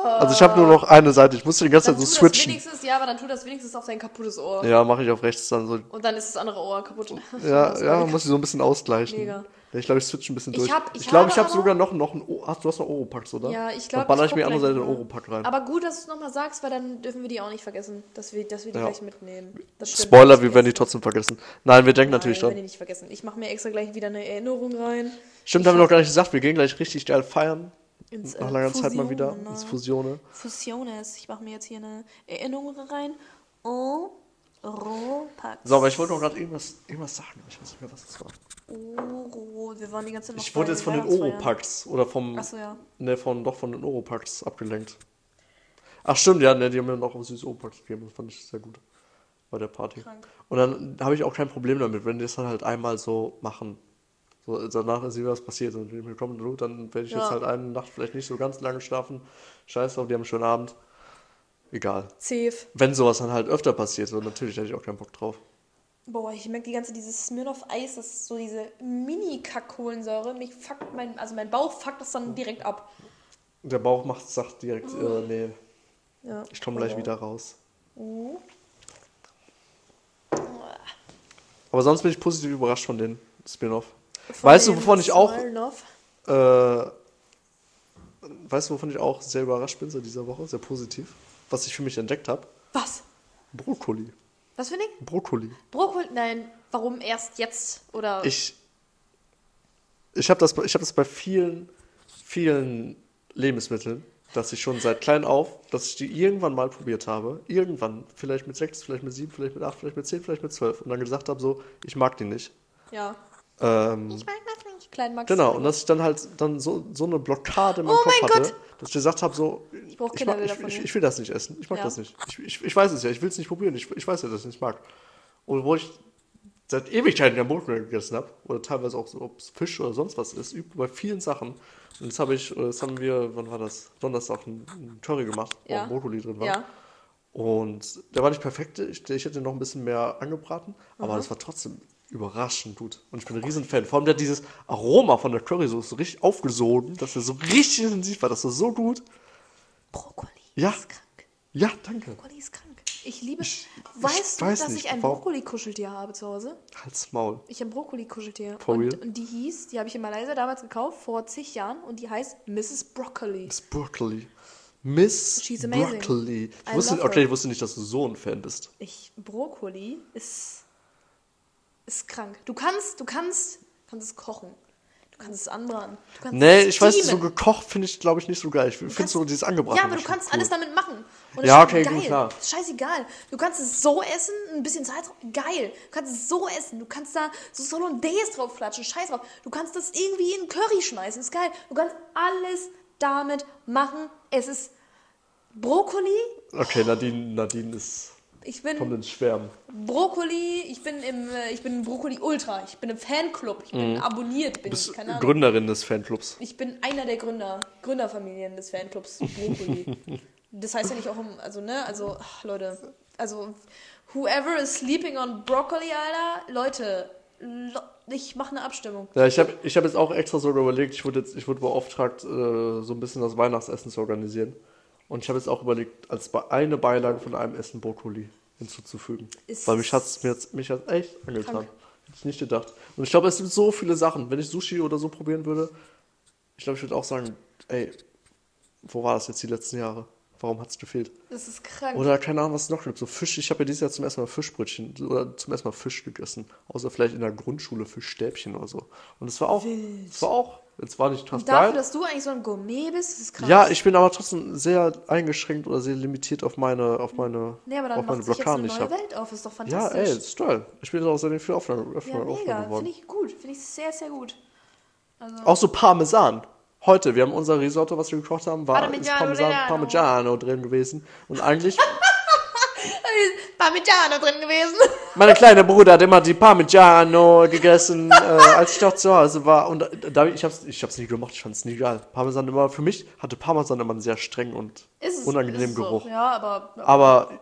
[SPEAKER 2] Also ich habe nur noch eine Seite. Ich musste die ganze
[SPEAKER 1] Dann
[SPEAKER 2] Zeit so
[SPEAKER 1] das
[SPEAKER 2] switchen.
[SPEAKER 1] wenigstens, ja, aber dann tu das wenigstens auf dein kaputtes Ohr.
[SPEAKER 2] Ja, mache ich auf rechts dann so.
[SPEAKER 1] Und dann ist das andere Ohr kaputt.
[SPEAKER 2] Ja, ja, muss ich so ein bisschen ausgleichen.
[SPEAKER 1] Mega.
[SPEAKER 2] Ja, ich glaube, ich switch ein bisschen
[SPEAKER 1] Ich
[SPEAKER 2] durch.
[SPEAKER 1] hab- ich
[SPEAKER 2] ich glaube, ich
[SPEAKER 1] habe
[SPEAKER 2] sogar noch, noch ein O- hast, Du hast noch Oropax, oder?
[SPEAKER 1] Ja, ich
[SPEAKER 2] Dann
[SPEAKER 1] glaube.
[SPEAKER 2] baller ich mir die andere Seite den Oropack rein.
[SPEAKER 1] Aber gut, dass du es nochmal sagst, weil dann dürfen wir die auch nicht vergessen, dass wir, dass wir die
[SPEAKER 2] Ja.
[SPEAKER 1] gleich mitnehmen.
[SPEAKER 2] Spoiler, wir werden die trotzdem vergessen. Nein, wir denken natürlich
[SPEAKER 1] Nein, wir
[SPEAKER 2] dran.
[SPEAKER 1] werden die nicht vergessen. Ich mache mir extra gleich wieder eine Erinnerung rein.
[SPEAKER 2] Stimmt, haben wir noch gar nicht gesagt. Wir gehen gleich richtig geil feiern.
[SPEAKER 1] Ins,
[SPEAKER 2] Nach
[SPEAKER 1] äh,
[SPEAKER 2] langer Zeit mal wieder.
[SPEAKER 1] Fusione.
[SPEAKER 2] Ins Fusione.
[SPEAKER 1] Fusiones. Ich mache mir jetzt hier eine Erinnerung rein. Oropax.
[SPEAKER 2] So, aber ich wollte noch gerade irgendwas, irgendwas sagen. aber Ich weiß nicht mehr, was das war.
[SPEAKER 1] Oro. Wir waren die ganze Zeit noch
[SPEAKER 2] Ich wurde jetzt von den. Oropax oder vom.
[SPEAKER 1] Achso, ja.
[SPEAKER 2] Ne, von, doch von den Oropax abgelenkt. Ach stimmt, ja, ne, die haben mir noch süße Oropax gegeben. Das fand ich sehr gut bei der Party.
[SPEAKER 1] Krank.
[SPEAKER 2] Und dann habe ich auch kein Problem damit, wenn die das dann halt einmal so machen. So, danach ist wieder was passiert. Und wenn wir kommen, du, dann werde ich
[SPEAKER 1] Ja.
[SPEAKER 2] jetzt halt eine Nacht vielleicht nicht so ganz lange schlafen. Scheiß drauf, die haben einen schönen Abend. Egal.
[SPEAKER 1] Safe.
[SPEAKER 2] Wenn sowas dann halt öfter passiert, so natürlich hätte ich auch keinen Bock drauf.
[SPEAKER 1] Boah, ich merke die ganze, dieses Smirnoff Eis, das ist so diese Mini-Kack-Kohlensäure. Mich fuckt mein, also mein Bauch fuckt das dann direkt ab.
[SPEAKER 2] Der Bauch macht, sagt direkt, äh, nee,
[SPEAKER 1] Ja.
[SPEAKER 2] ich komme gleich
[SPEAKER 1] Oh.
[SPEAKER 2] wieder raus.
[SPEAKER 1] Oh.
[SPEAKER 2] Aber sonst bin ich positiv überrascht von den Spin-off.
[SPEAKER 1] Von
[SPEAKER 2] Weißt du, wovon ich auch, äh, weißt du, wovon ich auch sehr überrascht bin seit dieser Woche, sehr positiv, was ich für mich entdeckt habe?
[SPEAKER 1] Was?
[SPEAKER 2] Brokkoli.
[SPEAKER 1] Was für ein Ding?
[SPEAKER 2] Brokkoli.
[SPEAKER 1] Brokkoli? Nein, warum erst jetzt? Oder?
[SPEAKER 2] Ich, ich habe das, ich hab das bei vielen, vielen Lebensmitteln, dass ich schon seit klein auf, dass ich die irgendwann mal probiert habe. Irgendwann, vielleicht mit sechs, vielleicht mit sieben, vielleicht mit acht, vielleicht mit zehn, vielleicht mit zwölf. Und dann gesagt habe, so, ich mag die nicht.
[SPEAKER 1] Ja.
[SPEAKER 2] Ähm,
[SPEAKER 1] Ich mag das nicht. Klein Max.
[SPEAKER 2] Genau, und dass ich dann halt dann so, so eine Blockade in meinem
[SPEAKER 1] Oh
[SPEAKER 2] Kopf
[SPEAKER 1] mein
[SPEAKER 2] hatte,
[SPEAKER 1] Gott!
[SPEAKER 2] dass ich gesagt habe, so,
[SPEAKER 1] Ich brauch
[SPEAKER 2] mag, ich, ich, ich will das nicht essen, ich mag
[SPEAKER 1] Ja.
[SPEAKER 2] das nicht. Ich, ich, ich weiß es ja, ich will es nicht probieren, ich, ich weiß ja, dass ich es nicht mag. Und wo ich seit Ewigkeiten ja Brot gegessen habe, oder teilweise auch so, ob es Fisch oder sonst was ist, übt bei vielen Sachen. Und jetzt habe ich, jetzt haben wir, wann war das? Donnerstag ein, ein Curry gemacht, wo
[SPEAKER 1] Ja.
[SPEAKER 2] auch Brokkoli drin war.
[SPEAKER 1] Ja.
[SPEAKER 2] Und der war nicht perfekt, ich, ich hätte noch ein bisschen mehr angebraten, aber das war trotzdem überraschend gut. Und ich bin ein Riesenfan. Vor allem der hat dieses Aroma von der Currysoße so richtig aufgesogen, dass er so richtig intensiv war. Das war so gut.
[SPEAKER 1] Brokkoli
[SPEAKER 2] Ja.
[SPEAKER 1] ist krank.
[SPEAKER 2] Ja, danke.
[SPEAKER 1] Brokkoli ist krank. Ich liebe.
[SPEAKER 2] Ich- ich
[SPEAKER 1] weißt du,
[SPEAKER 2] weiß
[SPEAKER 1] dass
[SPEAKER 2] nicht,
[SPEAKER 1] ich ein Brokkoli-Kuscheltier habe zu Hause?
[SPEAKER 2] Halt's Maul.
[SPEAKER 1] Ich habe Brokkoli-Kuscheltier. Und, und die hieß, die habe ich in Malaysia damals gekauft, vor zig Jahren. Und die heißt Mrs. Broccoli.
[SPEAKER 2] Miss Broccoli. Miss
[SPEAKER 1] She's amazing.
[SPEAKER 2] Broccoli. Ich wusste, okay, ich wusste nicht, dass du so ein Fan bist.
[SPEAKER 1] Ich, Brokkoli ist, ist krank. Du kannst, du kannst, kannst es kochen. Du kannst es anbraten. Kannst
[SPEAKER 2] Nee,
[SPEAKER 1] es
[SPEAKER 2] ich weiß, so gekocht finde ich, glaube ich, nicht so geil. Ich finde so dieses Angebrachte.
[SPEAKER 1] Ja, aber du kannst
[SPEAKER 2] cool.
[SPEAKER 1] alles damit machen. Und
[SPEAKER 2] Ja, okay, gut,
[SPEAKER 1] geil.
[SPEAKER 2] klar.
[SPEAKER 1] Ist scheißegal. Du kannst es so essen, ein bisschen Salz drauf. Geil. Du kannst es so essen. Du kannst da so Hollandaise drauf flatschen. Scheiß drauf. Du kannst das irgendwie in Curry schmeißen. Ist geil. Du kannst alles damit machen. Es ist Brokkoli.
[SPEAKER 2] Okay, Nadine, Nadine ist
[SPEAKER 1] Ich bin
[SPEAKER 2] kommt ins Schwärmen.
[SPEAKER 1] Brokkoli. Ich bin im, äh, ich bin Brokkoli Ultra. Ich bin im Fanclub. Ich bin abonniert. Bin
[SPEAKER 2] bist
[SPEAKER 1] ich.
[SPEAKER 2] Gründerin des Fanclubs.
[SPEAKER 1] Ich bin einer der Gründer, Gründerfamilien des Fanclubs Brokkoli. das heißt ja nicht auch um, also ne, also ach, Leute, also whoever is sleeping on Broccoli, Alter, Leute, ich mache eine Abstimmung.
[SPEAKER 2] Ja, ich habe ich hab jetzt auch extra sogar überlegt, ich wurde, jetzt, ich wurde beauftragt, äh, so ein bisschen das Weihnachtsessen zu organisieren. Und ich habe jetzt auch überlegt, als eine Beilage von einem Essen Brokkoli hinzuzufügen.
[SPEAKER 1] Ist-
[SPEAKER 2] Weil mich hat's, mir hat's, mich hat's echt angetan.
[SPEAKER 1] Krank.
[SPEAKER 2] Hätte ich nicht gedacht. Und ich glaube, es gibt so viele Sachen. Wenn ich Sushi oder so probieren würde, ich glaube, ich würde auch sagen, ey, wo war das jetzt die letzten Jahre? Warum hat es gefehlt?
[SPEAKER 1] Das ist krank.
[SPEAKER 2] Oder keine Ahnung, was es noch gibt. So Fisch, ich habe ja dieses Jahr zum ersten Mal Fischbrötchen oder zum ersten Mal Fisch gegessen. Außer vielleicht in der Grundschule Fischstäbchen oder so. Und es war auch, es war auch, jetzt war nicht
[SPEAKER 1] Und dafür, dass du eigentlich so ein Gourmet bist, ist krass.
[SPEAKER 2] Ja, ich bin aber trotzdem sehr eingeschränkt oder sehr limitiert auf meine, auf meine,
[SPEAKER 1] Nee, aber dann
[SPEAKER 2] auf meine
[SPEAKER 1] macht sich jetzt
[SPEAKER 2] Blockaden,
[SPEAKER 1] eine neue. Welt auf, ist doch
[SPEAKER 2] Ja,
[SPEAKER 1] fantastisch.
[SPEAKER 2] ey, das ist toll. Ich bin auch seitdem viel offener,
[SPEAKER 1] Ja,
[SPEAKER 2] offener, offener
[SPEAKER 1] mega, finde ich gut, finde ich sehr, sehr gut. Also,
[SPEAKER 2] Auch so Parmesan. Heute, wir haben unser Risotto, was wir gekocht haben, war ist
[SPEAKER 1] Parmigiano
[SPEAKER 2] Parmesan,
[SPEAKER 1] Reggiano.
[SPEAKER 2] Parmigiano drin gewesen. Und eigentlich,
[SPEAKER 1] Parmigiano drin gewesen.
[SPEAKER 2] Mein kleiner Bruder hat immer die Parmigiano gegessen, äh, als ich noch zu Hause war. Und da, ich hab's, ich hab's nie gemacht, ich fand's nie geil. Parmesan immer, für mich hatte Parmesan immer einen sehr strengen und
[SPEAKER 1] Ist es,
[SPEAKER 2] unangenehmen
[SPEAKER 1] es
[SPEAKER 2] Geruch.
[SPEAKER 1] So. Ja, aber
[SPEAKER 2] Aber,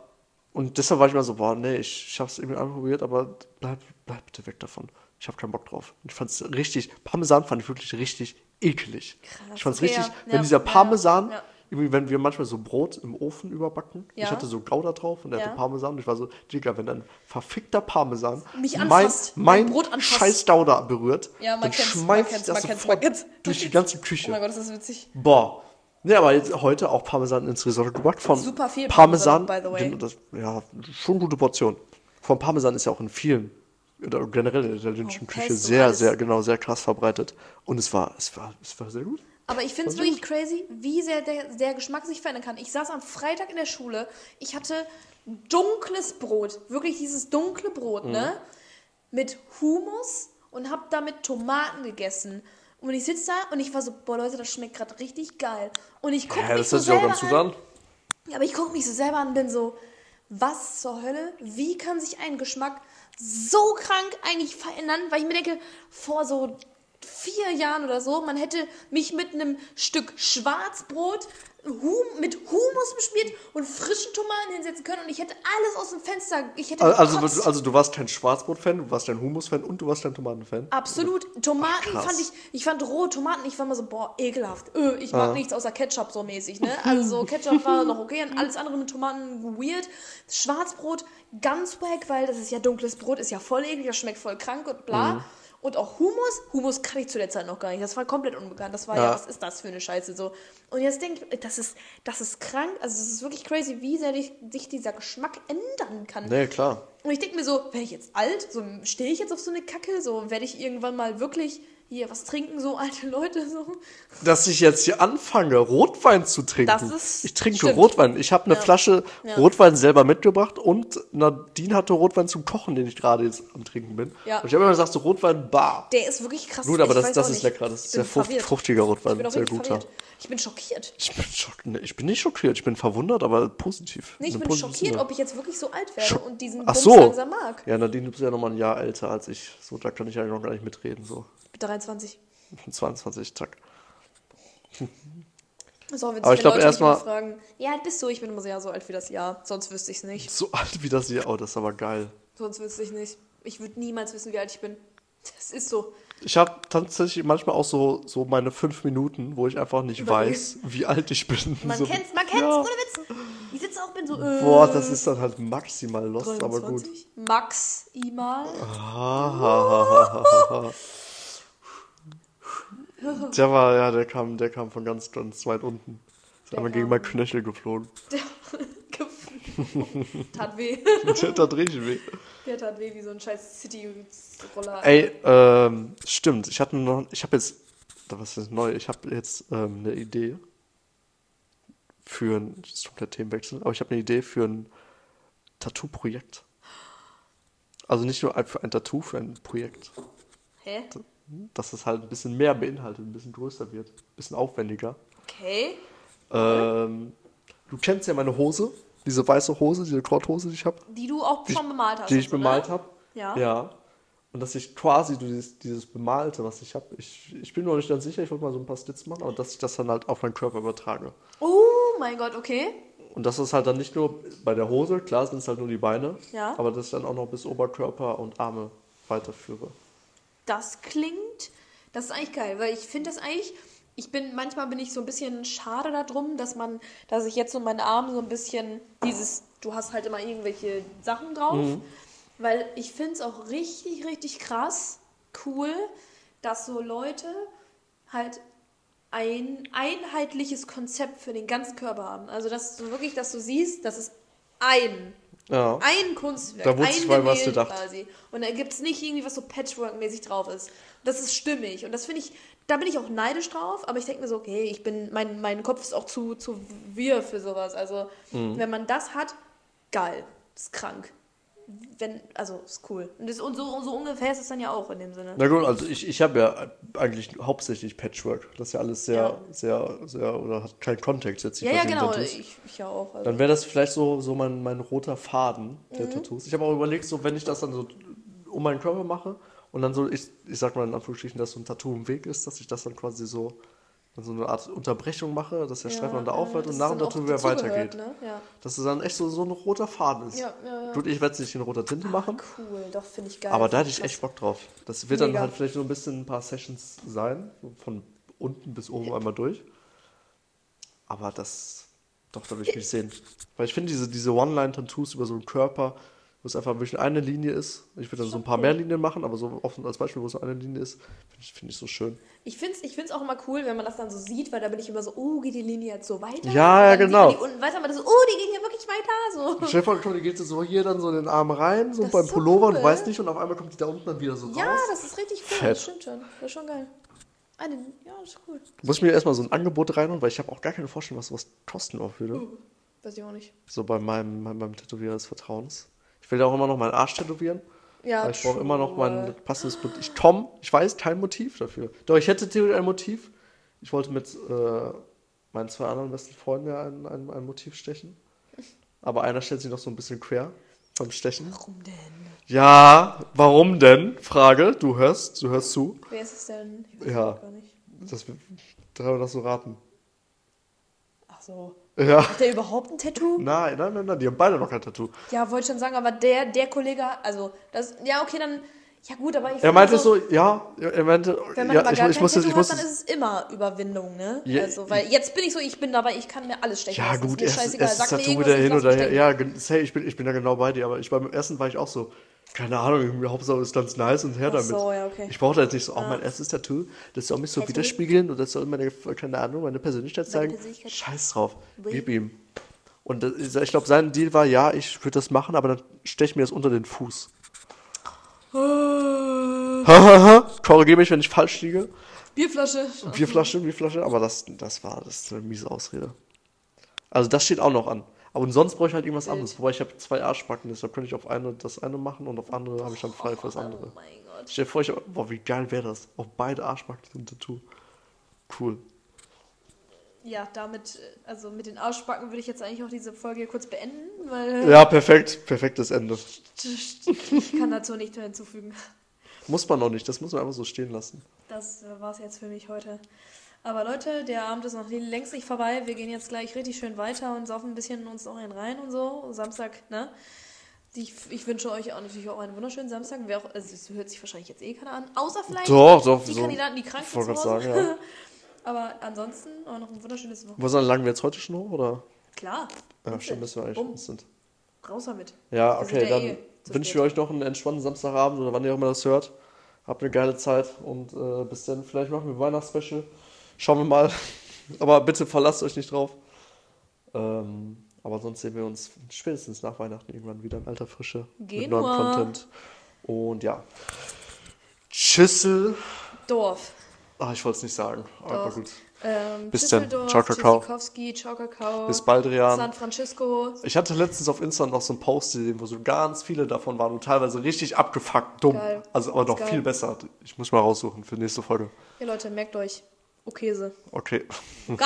[SPEAKER 2] und deshalb war ich immer so, boah, nee, ich, ich hab's irgendwie anprobiert, aber bleib, bleib bitte weg davon. Ich hab keinen Bock drauf. Ich fand's richtig, Parmesan fand ich wirklich richtig eklig.
[SPEAKER 1] Krass,
[SPEAKER 2] ich fand's
[SPEAKER 1] okay,
[SPEAKER 2] richtig,
[SPEAKER 1] ja.
[SPEAKER 2] wenn
[SPEAKER 1] Ja,
[SPEAKER 2] dieser Parmesan,
[SPEAKER 1] ja.
[SPEAKER 2] Irgendwie, wenn wir manchmal so Brot im Ofen überbacken, ich
[SPEAKER 1] Ja.
[SPEAKER 2] hatte so Gouda drauf und der
[SPEAKER 1] Ja.
[SPEAKER 2] hatte Parmesan und ich war so, Digga, wenn ein verfickter Parmesan
[SPEAKER 1] Mich
[SPEAKER 2] mein,
[SPEAKER 1] anfasst, mein
[SPEAKER 2] mein
[SPEAKER 1] Brot anfasst.
[SPEAKER 2] scheiß Gouda berührt,
[SPEAKER 1] Ja, man
[SPEAKER 2] dann
[SPEAKER 1] kennt's, man
[SPEAKER 2] schmeißt
[SPEAKER 1] kennt's,
[SPEAKER 2] das
[SPEAKER 1] man kennt's,
[SPEAKER 2] sofort
[SPEAKER 1] man kennt's.
[SPEAKER 2] durch die ganze Küche.
[SPEAKER 1] Oh mein Gott, ist das witzig.
[SPEAKER 2] Boah. Ne, aber jetzt heute auch Parmesan ins Risotto gebracht. Von
[SPEAKER 1] Super viel
[SPEAKER 2] Parmesan.
[SPEAKER 1] Parmesan, by the way.
[SPEAKER 2] Das, ja, schon gute Portion. Von Parmesan ist ja auch in vielen, oder generell in der italienischen
[SPEAKER 1] Oh,
[SPEAKER 2] Küche sehr, sehr, genau, sehr krass verbreitet. Und es war, es war, es war sehr gut.
[SPEAKER 1] Aber ich finde es wirklich crazy, wie sehr der, der Geschmack sich verändern kann. Ich saß am Freitag in der Schule, ich hatte dunkles Brot, wirklich dieses dunkle Brot,
[SPEAKER 2] Mhm.
[SPEAKER 1] ne? Mit Hummus und hab damit Tomaten gegessen. Und ich sitze da und ich war so, boah Leute, das schmeckt gerade richtig geil. Und ich gucke
[SPEAKER 2] Ja,
[SPEAKER 1] mich
[SPEAKER 2] das
[SPEAKER 1] so selber an. Ja, aber ich gucke mich so selber an und bin so, was zur Hölle? Wie kann sich ein Geschmack so krank eigentlich verändern? Weil ich mir denke, vor so vier Jahren oder so, man hätte mich mit einem Stück Schwarzbrot hum mit Humus beschmiert und frischen Tomaten hinsetzen können und ich hätte alles aus dem Fenster, ich hätte
[SPEAKER 2] Also,
[SPEAKER 1] gekotzt.
[SPEAKER 2] du- also du warst kein Schwarzbrot-Fan, du warst kein Hummus-Fan und du warst kein Tomaten-Fan.
[SPEAKER 1] Absolut. Tomaten
[SPEAKER 2] krass.
[SPEAKER 1] fand ich, ich fand rohe Tomaten, ich war mal so, boah, ekelhaft. Öh, ich mag nichts außer Ketchup so mäßig, ne? Also so Ketchup war noch okay und alles andere mit Tomaten weird. Schwarzbrot ganz wack, weil das ist ja dunkles Brot, ist ja voll eklig, das schmeckt voll krank und bla. Und auch Hummus. Hummus kann ich zu der Zeit noch gar nicht. Das war komplett unbekannt. Das war ja,
[SPEAKER 2] Ja.
[SPEAKER 1] was ist das für eine Scheiße so. Und jetzt denke ich, das ist, das ist krank. Also es ist wirklich crazy, wie sehr dich, sich dieser Geschmack ändern kann.
[SPEAKER 2] Nee, klar.
[SPEAKER 1] Und ich denke mir so, werde ich jetzt alt? So, stehe ich jetzt auf so eine Kacke? So, werde ich irgendwann mal wirklich hier was trinken, so alte Leute? So?
[SPEAKER 2] Dass ich jetzt hier anfange, Rotwein zu trinken.
[SPEAKER 1] Das ist-
[SPEAKER 2] ich trinke
[SPEAKER 1] stimmt.
[SPEAKER 2] Rotwein. Ich habe eine
[SPEAKER 1] Ja.
[SPEAKER 2] Flasche
[SPEAKER 1] Ja.
[SPEAKER 2] Rotwein selber mitgebracht und Nadine hatte Rotwein zum Kochen, den ich gerade jetzt am Trinken bin.
[SPEAKER 1] Ja.
[SPEAKER 2] Und ich habe immer gesagt, so Rotwein bar.
[SPEAKER 1] Der ist wirklich krass.
[SPEAKER 2] Gut, aber das, das ist lecker. Das ist sehr
[SPEAKER 1] verwirrt.
[SPEAKER 2] fruchtiger Rotwein.
[SPEAKER 1] Ich bin auch
[SPEAKER 2] sehr guter.
[SPEAKER 1] verwirrt. Ich bin schockiert.
[SPEAKER 2] Ich bin, schock, nee, ich bin nicht schockiert, ich bin verwundert, aber positiv.
[SPEAKER 1] Nee, ich
[SPEAKER 2] Im
[SPEAKER 1] bin schockiert,
[SPEAKER 2] Sinne.
[SPEAKER 1] ob ich jetzt wirklich so alt werde
[SPEAKER 2] Schock-
[SPEAKER 1] und diesen
[SPEAKER 2] Ach
[SPEAKER 1] Bums
[SPEAKER 2] so.
[SPEAKER 1] langsam mag.
[SPEAKER 2] Ja, Nadine, du bist ja nochmal ein Jahr älter als ich. So, da kann ich ja noch gar nicht mitreden. So,
[SPEAKER 1] 23.
[SPEAKER 2] 22, zack.
[SPEAKER 1] So, wenn
[SPEAKER 2] Aber ich
[SPEAKER 1] sich
[SPEAKER 2] glaub,
[SPEAKER 1] Leute mich
[SPEAKER 2] erst mal-
[SPEAKER 1] immer fragen, ja, alt bist du? Ich bin immer so, ja, so alt wie das Jahr. Sonst wüsste ich es nicht.
[SPEAKER 2] So alt wie das hier. Oh, das ist aber geil.
[SPEAKER 1] Sonst wüsste ich nicht. Ich würde niemals wissen, wie alt ich bin. Das ist so.
[SPEAKER 2] Ich habe tatsächlich manchmal auch so, so meine fünf Minuten, wo ich einfach nicht
[SPEAKER 1] Überlegen.
[SPEAKER 2] weiß, wie alt ich bin.
[SPEAKER 1] Man
[SPEAKER 2] so,
[SPEAKER 1] kennt's, man kennt's,
[SPEAKER 2] ja.
[SPEAKER 1] ohne Witz. Ich sitze auch bin so. Äh,
[SPEAKER 2] Boah, das ist dann halt maximal lost, aber gut.
[SPEAKER 1] 23. Max Imal.
[SPEAKER 2] Ah, Der war, ja, der kam, der kam von ganz, ganz weit unten. Ist
[SPEAKER 1] Der
[SPEAKER 2] einmal gegen
[SPEAKER 1] kam-
[SPEAKER 2] mein Knöchel geflogen.
[SPEAKER 1] tat weh.
[SPEAKER 2] Der tat richtig weh.
[SPEAKER 1] Der tat weh wie so ein scheiß City-Roller.
[SPEAKER 2] Ey, ähm, stimmt. Ich hatte noch, ich habe jetzt, was ist neu? Ich habe jetzt ähm, eine Idee für ein, das ist komplett Themenwechsel, aber ich habe eine Idee für ein Tattoo-Projekt. Also nicht nur für ein Tattoo, für ein Projekt.
[SPEAKER 1] Hä?
[SPEAKER 2] Dass es halt ein bisschen mehr beinhaltet, ein bisschen größer wird, ein bisschen aufwendiger.
[SPEAKER 1] Okay.
[SPEAKER 2] Ähm, du kennst ja meine Hose, diese weiße Hose, diese Korthose, die ich habe,
[SPEAKER 1] Die du auch
[SPEAKER 2] Die-
[SPEAKER 1] schon bemalt hast.
[SPEAKER 2] die ich bemalt habe.
[SPEAKER 1] Ja.
[SPEAKER 2] Ja. Und dass ich quasi dieses, dieses Bemalte, was ich habe, ich, ich bin noch nicht ganz sicher, ich wollte mal so ein paar Stitz machen, aber dass ich das dann halt auf meinen Körper übertrage.
[SPEAKER 1] Oh mein Gott, okay.
[SPEAKER 2] Und das ist halt dann nicht nur bei der Hose, klar sind es halt nur die Beine,
[SPEAKER 1] Ja.
[SPEAKER 2] aber dass ich dann auch noch bis Oberkörper und Arme weiterführe.
[SPEAKER 1] Das klingt, das ist eigentlich geil, weil ich finde das eigentlich, ich bin, manchmal bin ich so ein bisschen schade darum, dass man, dass ich jetzt so meinen Arm so ein bisschen dieses, du hast halt immer irgendwelche Sachen drauf,
[SPEAKER 2] Mhm.
[SPEAKER 1] weil ich finde es auch richtig, richtig krass, cool, dass so Leute halt ein einheitliches Konzept für den ganzen Körper haben. Also, dass du wirklich, dass du siehst, das ist ein
[SPEAKER 2] Ja.
[SPEAKER 1] ein Kunstwerk,
[SPEAKER 2] Da wurde mal was gedacht.
[SPEAKER 1] quasi. Und da gibt es nicht irgendwie was so Patchwork-mäßig drauf ist. Das ist stimmig. Und das finde ich, da bin ich auch neidisch drauf, aber ich denke mir so, okay, ich bin, mein, mein Kopf ist auch zu, zu wir für sowas. Also,
[SPEAKER 2] Mhm.
[SPEAKER 1] wenn man das hat, geil. Das ist krank. Wenn, also, ist cool. Und, das, und, so, und so ungefähr ist es dann ja auch in dem Sinne.
[SPEAKER 2] Na gut, also ich, ich habe ja eigentlich hauptsächlich Patchwork. Das ist ja alles sehr,
[SPEAKER 1] Ja.
[SPEAKER 2] sehr, sehr, oder hat keinen Kontext jetzt.
[SPEAKER 1] Ja, ja, genau.
[SPEAKER 2] Tattoos.
[SPEAKER 1] Ich, ich ja auch. Also.
[SPEAKER 2] Dann wäre das vielleicht so, so mein, mein roter Faden der
[SPEAKER 1] Mhm.
[SPEAKER 2] Tattoos. Ich habe auch überlegt, so wenn ich das dann so um meinen Körper mache und dann so, ich, ich sag mal in Anführungsstrichen, dass so ein Tattoo im Weg ist, dass ich das dann quasi so, dann so eine Art Unterbrechung mache, dass der Streifen dann da aufhört und nach
[SPEAKER 1] dann auch
[SPEAKER 2] Tattoo wieder weitergeht.
[SPEAKER 1] Ne? Ja.
[SPEAKER 2] Dass es dann echt so, so ein roter Faden ist.
[SPEAKER 1] Ja, ja, ja.
[SPEAKER 2] Ich werde es nicht in roter Tinte machen,
[SPEAKER 1] Cool, doch, finde ich geil.
[SPEAKER 2] aber da hätte ich echt Bock drauf. Das wird dann
[SPEAKER 1] Mega.
[SPEAKER 2] halt vielleicht so ein bisschen ein paar Sessions sein, von unten bis oben einmal durch. Aber das, doch, da will ich mich sehen. Weil ich finde diese, diese One-Line-Tattoos über so einen Körper, wo es einfach wirklich eine Linie ist. Ich würde dann so ein paar mehr Linien machen, aber so offen als Beispiel, wo es nur eine Linie ist, finde ich, finde ich so schön.
[SPEAKER 1] Ich finde es ich find's auch immer cool, wenn man das dann so sieht, weil da bin ich immer so, oh, geht die Linie jetzt so weiter?
[SPEAKER 2] Ja, ja,
[SPEAKER 1] Und dann
[SPEAKER 2] genau.
[SPEAKER 1] sieht man Die unten weiter, aber das so, oh, die ging hier wirklich weiter. So.
[SPEAKER 2] Stell dir vor, die geht so hier dann so in den Arm rein, so
[SPEAKER 1] Das
[SPEAKER 2] beim
[SPEAKER 1] so
[SPEAKER 2] Pullover und
[SPEAKER 1] cool.
[SPEAKER 2] weiß nicht und auf einmal kommt die da unten dann wieder so
[SPEAKER 1] Ja,
[SPEAKER 2] raus.
[SPEAKER 1] das ist richtig cool.
[SPEAKER 2] Fett.
[SPEAKER 1] Das stimmt schon. Das ist schon geil. Eine, ja, das ist cool.
[SPEAKER 2] Muss ich mir erstmal so ein Angebot reinholen, weil ich habe auch gar keine Vorstellung, was sowas kosten auch würde.
[SPEAKER 1] Uh, weiß ich auch nicht.
[SPEAKER 2] So bei meinem, meinem, meinem Tätowierer des Vertrauens. Ich will ja auch immer noch meinen Arsch tätowieren.
[SPEAKER 1] Ja,
[SPEAKER 2] aber ich brauche immer noch mein passendes Motiv. Ich, Tom, ich weiß kein Motiv dafür. Doch, ich hätte theoretisch ein Motiv. Ich wollte mit äh, meinen zwei anderen besten Freunden ja ein, ein, ein Motiv stechen. Aber einer stellt sich noch so ein bisschen quer beim Stechen.
[SPEAKER 1] Warum denn?
[SPEAKER 2] Ja, warum denn? Frage, du hörst, du hörst zu.
[SPEAKER 1] Wer ist es denn? Ich weiß
[SPEAKER 2] Ja.
[SPEAKER 1] gar nicht.
[SPEAKER 2] Das, da haben wir das so raten.
[SPEAKER 1] Ach so.
[SPEAKER 2] Ja.
[SPEAKER 1] Hat der überhaupt ein Tattoo?
[SPEAKER 2] Nein, nein, nein, nein, die haben beide noch kein Tattoo.
[SPEAKER 1] Ja, wollte schon sagen, aber der, der Kollege, also, das, ja, okay, dann, ja gut, aber ich
[SPEAKER 2] Er meinte
[SPEAKER 1] so,
[SPEAKER 2] so, ja, er meinte,
[SPEAKER 1] Wenn man
[SPEAKER 2] ja,
[SPEAKER 1] aber
[SPEAKER 2] ich,
[SPEAKER 1] gar
[SPEAKER 2] ich muss jetzt, ich
[SPEAKER 1] hat,
[SPEAKER 2] muss
[SPEAKER 1] dann ist es immer Überwindung, ne?
[SPEAKER 2] Ja,
[SPEAKER 1] also, weil jetzt bin ich so, ich bin dabei, ich kann mir alles stechen
[SPEAKER 2] Ja,
[SPEAKER 1] lassen.
[SPEAKER 2] gut,
[SPEAKER 1] ist mir scheißegal. Sag mir
[SPEAKER 2] Tattoo
[SPEAKER 1] irgendwas,
[SPEAKER 2] wieder
[SPEAKER 1] ich
[SPEAKER 2] hin oder her. Ja, hey, ich bin, ich bin da genau bei dir, aber ich beim ersten war ich auch so, keine Ahnung, Hauptsache ist ganz nice und her
[SPEAKER 1] Ach
[SPEAKER 2] damit.
[SPEAKER 1] so, ja, okay.
[SPEAKER 2] Ich brauche da jetzt nicht so, auch mein erstes Tattoo, das soll mich so
[SPEAKER 1] Tattoo?
[SPEAKER 2] widerspiegeln und das soll meine, keine Ahnung, meine Persönlichkeit zeigen.
[SPEAKER 1] Persönlichkeit.
[SPEAKER 2] Scheiß drauf,
[SPEAKER 1] Oui.
[SPEAKER 2] gib ihm. Und das, ist- ich glaube, sein Deal war, ja, ich würde das machen, aber dann stech mir das unter den Fuß. Korrigiere mich, wenn ich falsch liege.
[SPEAKER 1] Bierflasche.
[SPEAKER 2] Bierflasche, Bierflasche, aber das, das war das ist eine miese Ausrede. Also das steht auch noch an. Aber sonst brauche ich halt irgendwas anderes. Wobei ich habe zwei Arschbacken, deshalb könnte ich auf eine das eine machen und auf andere habe ich dann frei für das
[SPEAKER 1] Oh
[SPEAKER 2] andere.
[SPEAKER 1] mein Gott.
[SPEAKER 2] Stell dir vor, ich, boah, wie geil wäre das? Auf beide Arschbacken ein Tattoo. Cool.
[SPEAKER 1] Ja, damit, also mit den Ausspacken würde ich jetzt eigentlich auch diese Folge kurz beenden, weil
[SPEAKER 2] Ja, perfekt. Perfektes Ende.
[SPEAKER 1] ich kann dazu nichts mehr hinzufügen.
[SPEAKER 2] Muss man noch nicht, das muss man einfach so stehen lassen.
[SPEAKER 1] Das war es jetzt für mich heute. Aber Leute, der Abend ist noch längst nicht vorbei. Wir gehen jetzt gleich richtig schön weiter und saufen ein bisschen uns noch einen rein und so. Samstag, ne? Ich, ich wünsche euch auch natürlich auch einen wunderschönen Samstag. Wer auch, also es hört sich wahrscheinlich jetzt eh keiner an. Außer vielleicht
[SPEAKER 2] Doch, doch,
[SPEAKER 1] die
[SPEAKER 2] so.
[SPEAKER 1] Kandidaten, die krank
[SPEAKER 2] Ich
[SPEAKER 1] sind
[SPEAKER 2] wollte
[SPEAKER 1] zu
[SPEAKER 2] gerade sagen, ja.
[SPEAKER 1] Aber ansonsten auch noch ein wunderschönes Wochenende.
[SPEAKER 2] Was sagen, lagen wir jetzt heute schon hoch, oder?
[SPEAKER 1] Klar.
[SPEAKER 2] Ja, stimmt, müssen wir eigentlich
[SPEAKER 1] Bumm.
[SPEAKER 2] instant.
[SPEAKER 1] Raus damit.
[SPEAKER 2] Ja,
[SPEAKER 1] sind
[SPEAKER 2] okay,
[SPEAKER 1] ja
[SPEAKER 2] dann
[SPEAKER 1] eh
[SPEAKER 2] wünschen wir euch noch einen entspannten Samstagabend oder wann ihr auch immer das hört. Habt eine geile Zeit und äh, bis dann. Vielleicht machen wir Weihnachtsspecial. Schauen wir mal. Aber bitte verlasst euch nicht drauf. Ähm, aber sonst sehen wir uns spätestens nach Weihnachten irgendwann wieder in alter Frische mit neuem
[SPEAKER 1] Genua.
[SPEAKER 2] Content. Und ja. Tschüssel.
[SPEAKER 1] Dorf.
[SPEAKER 2] Ach, ich wollte es nicht sagen. Aber
[SPEAKER 1] Doch.
[SPEAKER 2] gut.
[SPEAKER 1] Ähm,
[SPEAKER 2] Bis dann. Ciao,
[SPEAKER 1] Ciao, Kakao.
[SPEAKER 2] Bis bald, Rian.
[SPEAKER 1] San Francisco.
[SPEAKER 2] Ich hatte letztens auf Insta noch so einen Post gesehen, wo so ganz viele davon waren und teilweise richtig abgefuckt dumm.
[SPEAKER 1] Geil.
[SPEAKER 2] Also aber noch
[SPEAKER 1] Geil.
[SPEAKER 2] viel besser. Ich muss mal raussuchen für die nächste Folge.
[SPEAKER 1] Ja, Leute, merkt euch. Okese.
[SPEAKER 2] Okay.
[SPEAKER 1] Geil!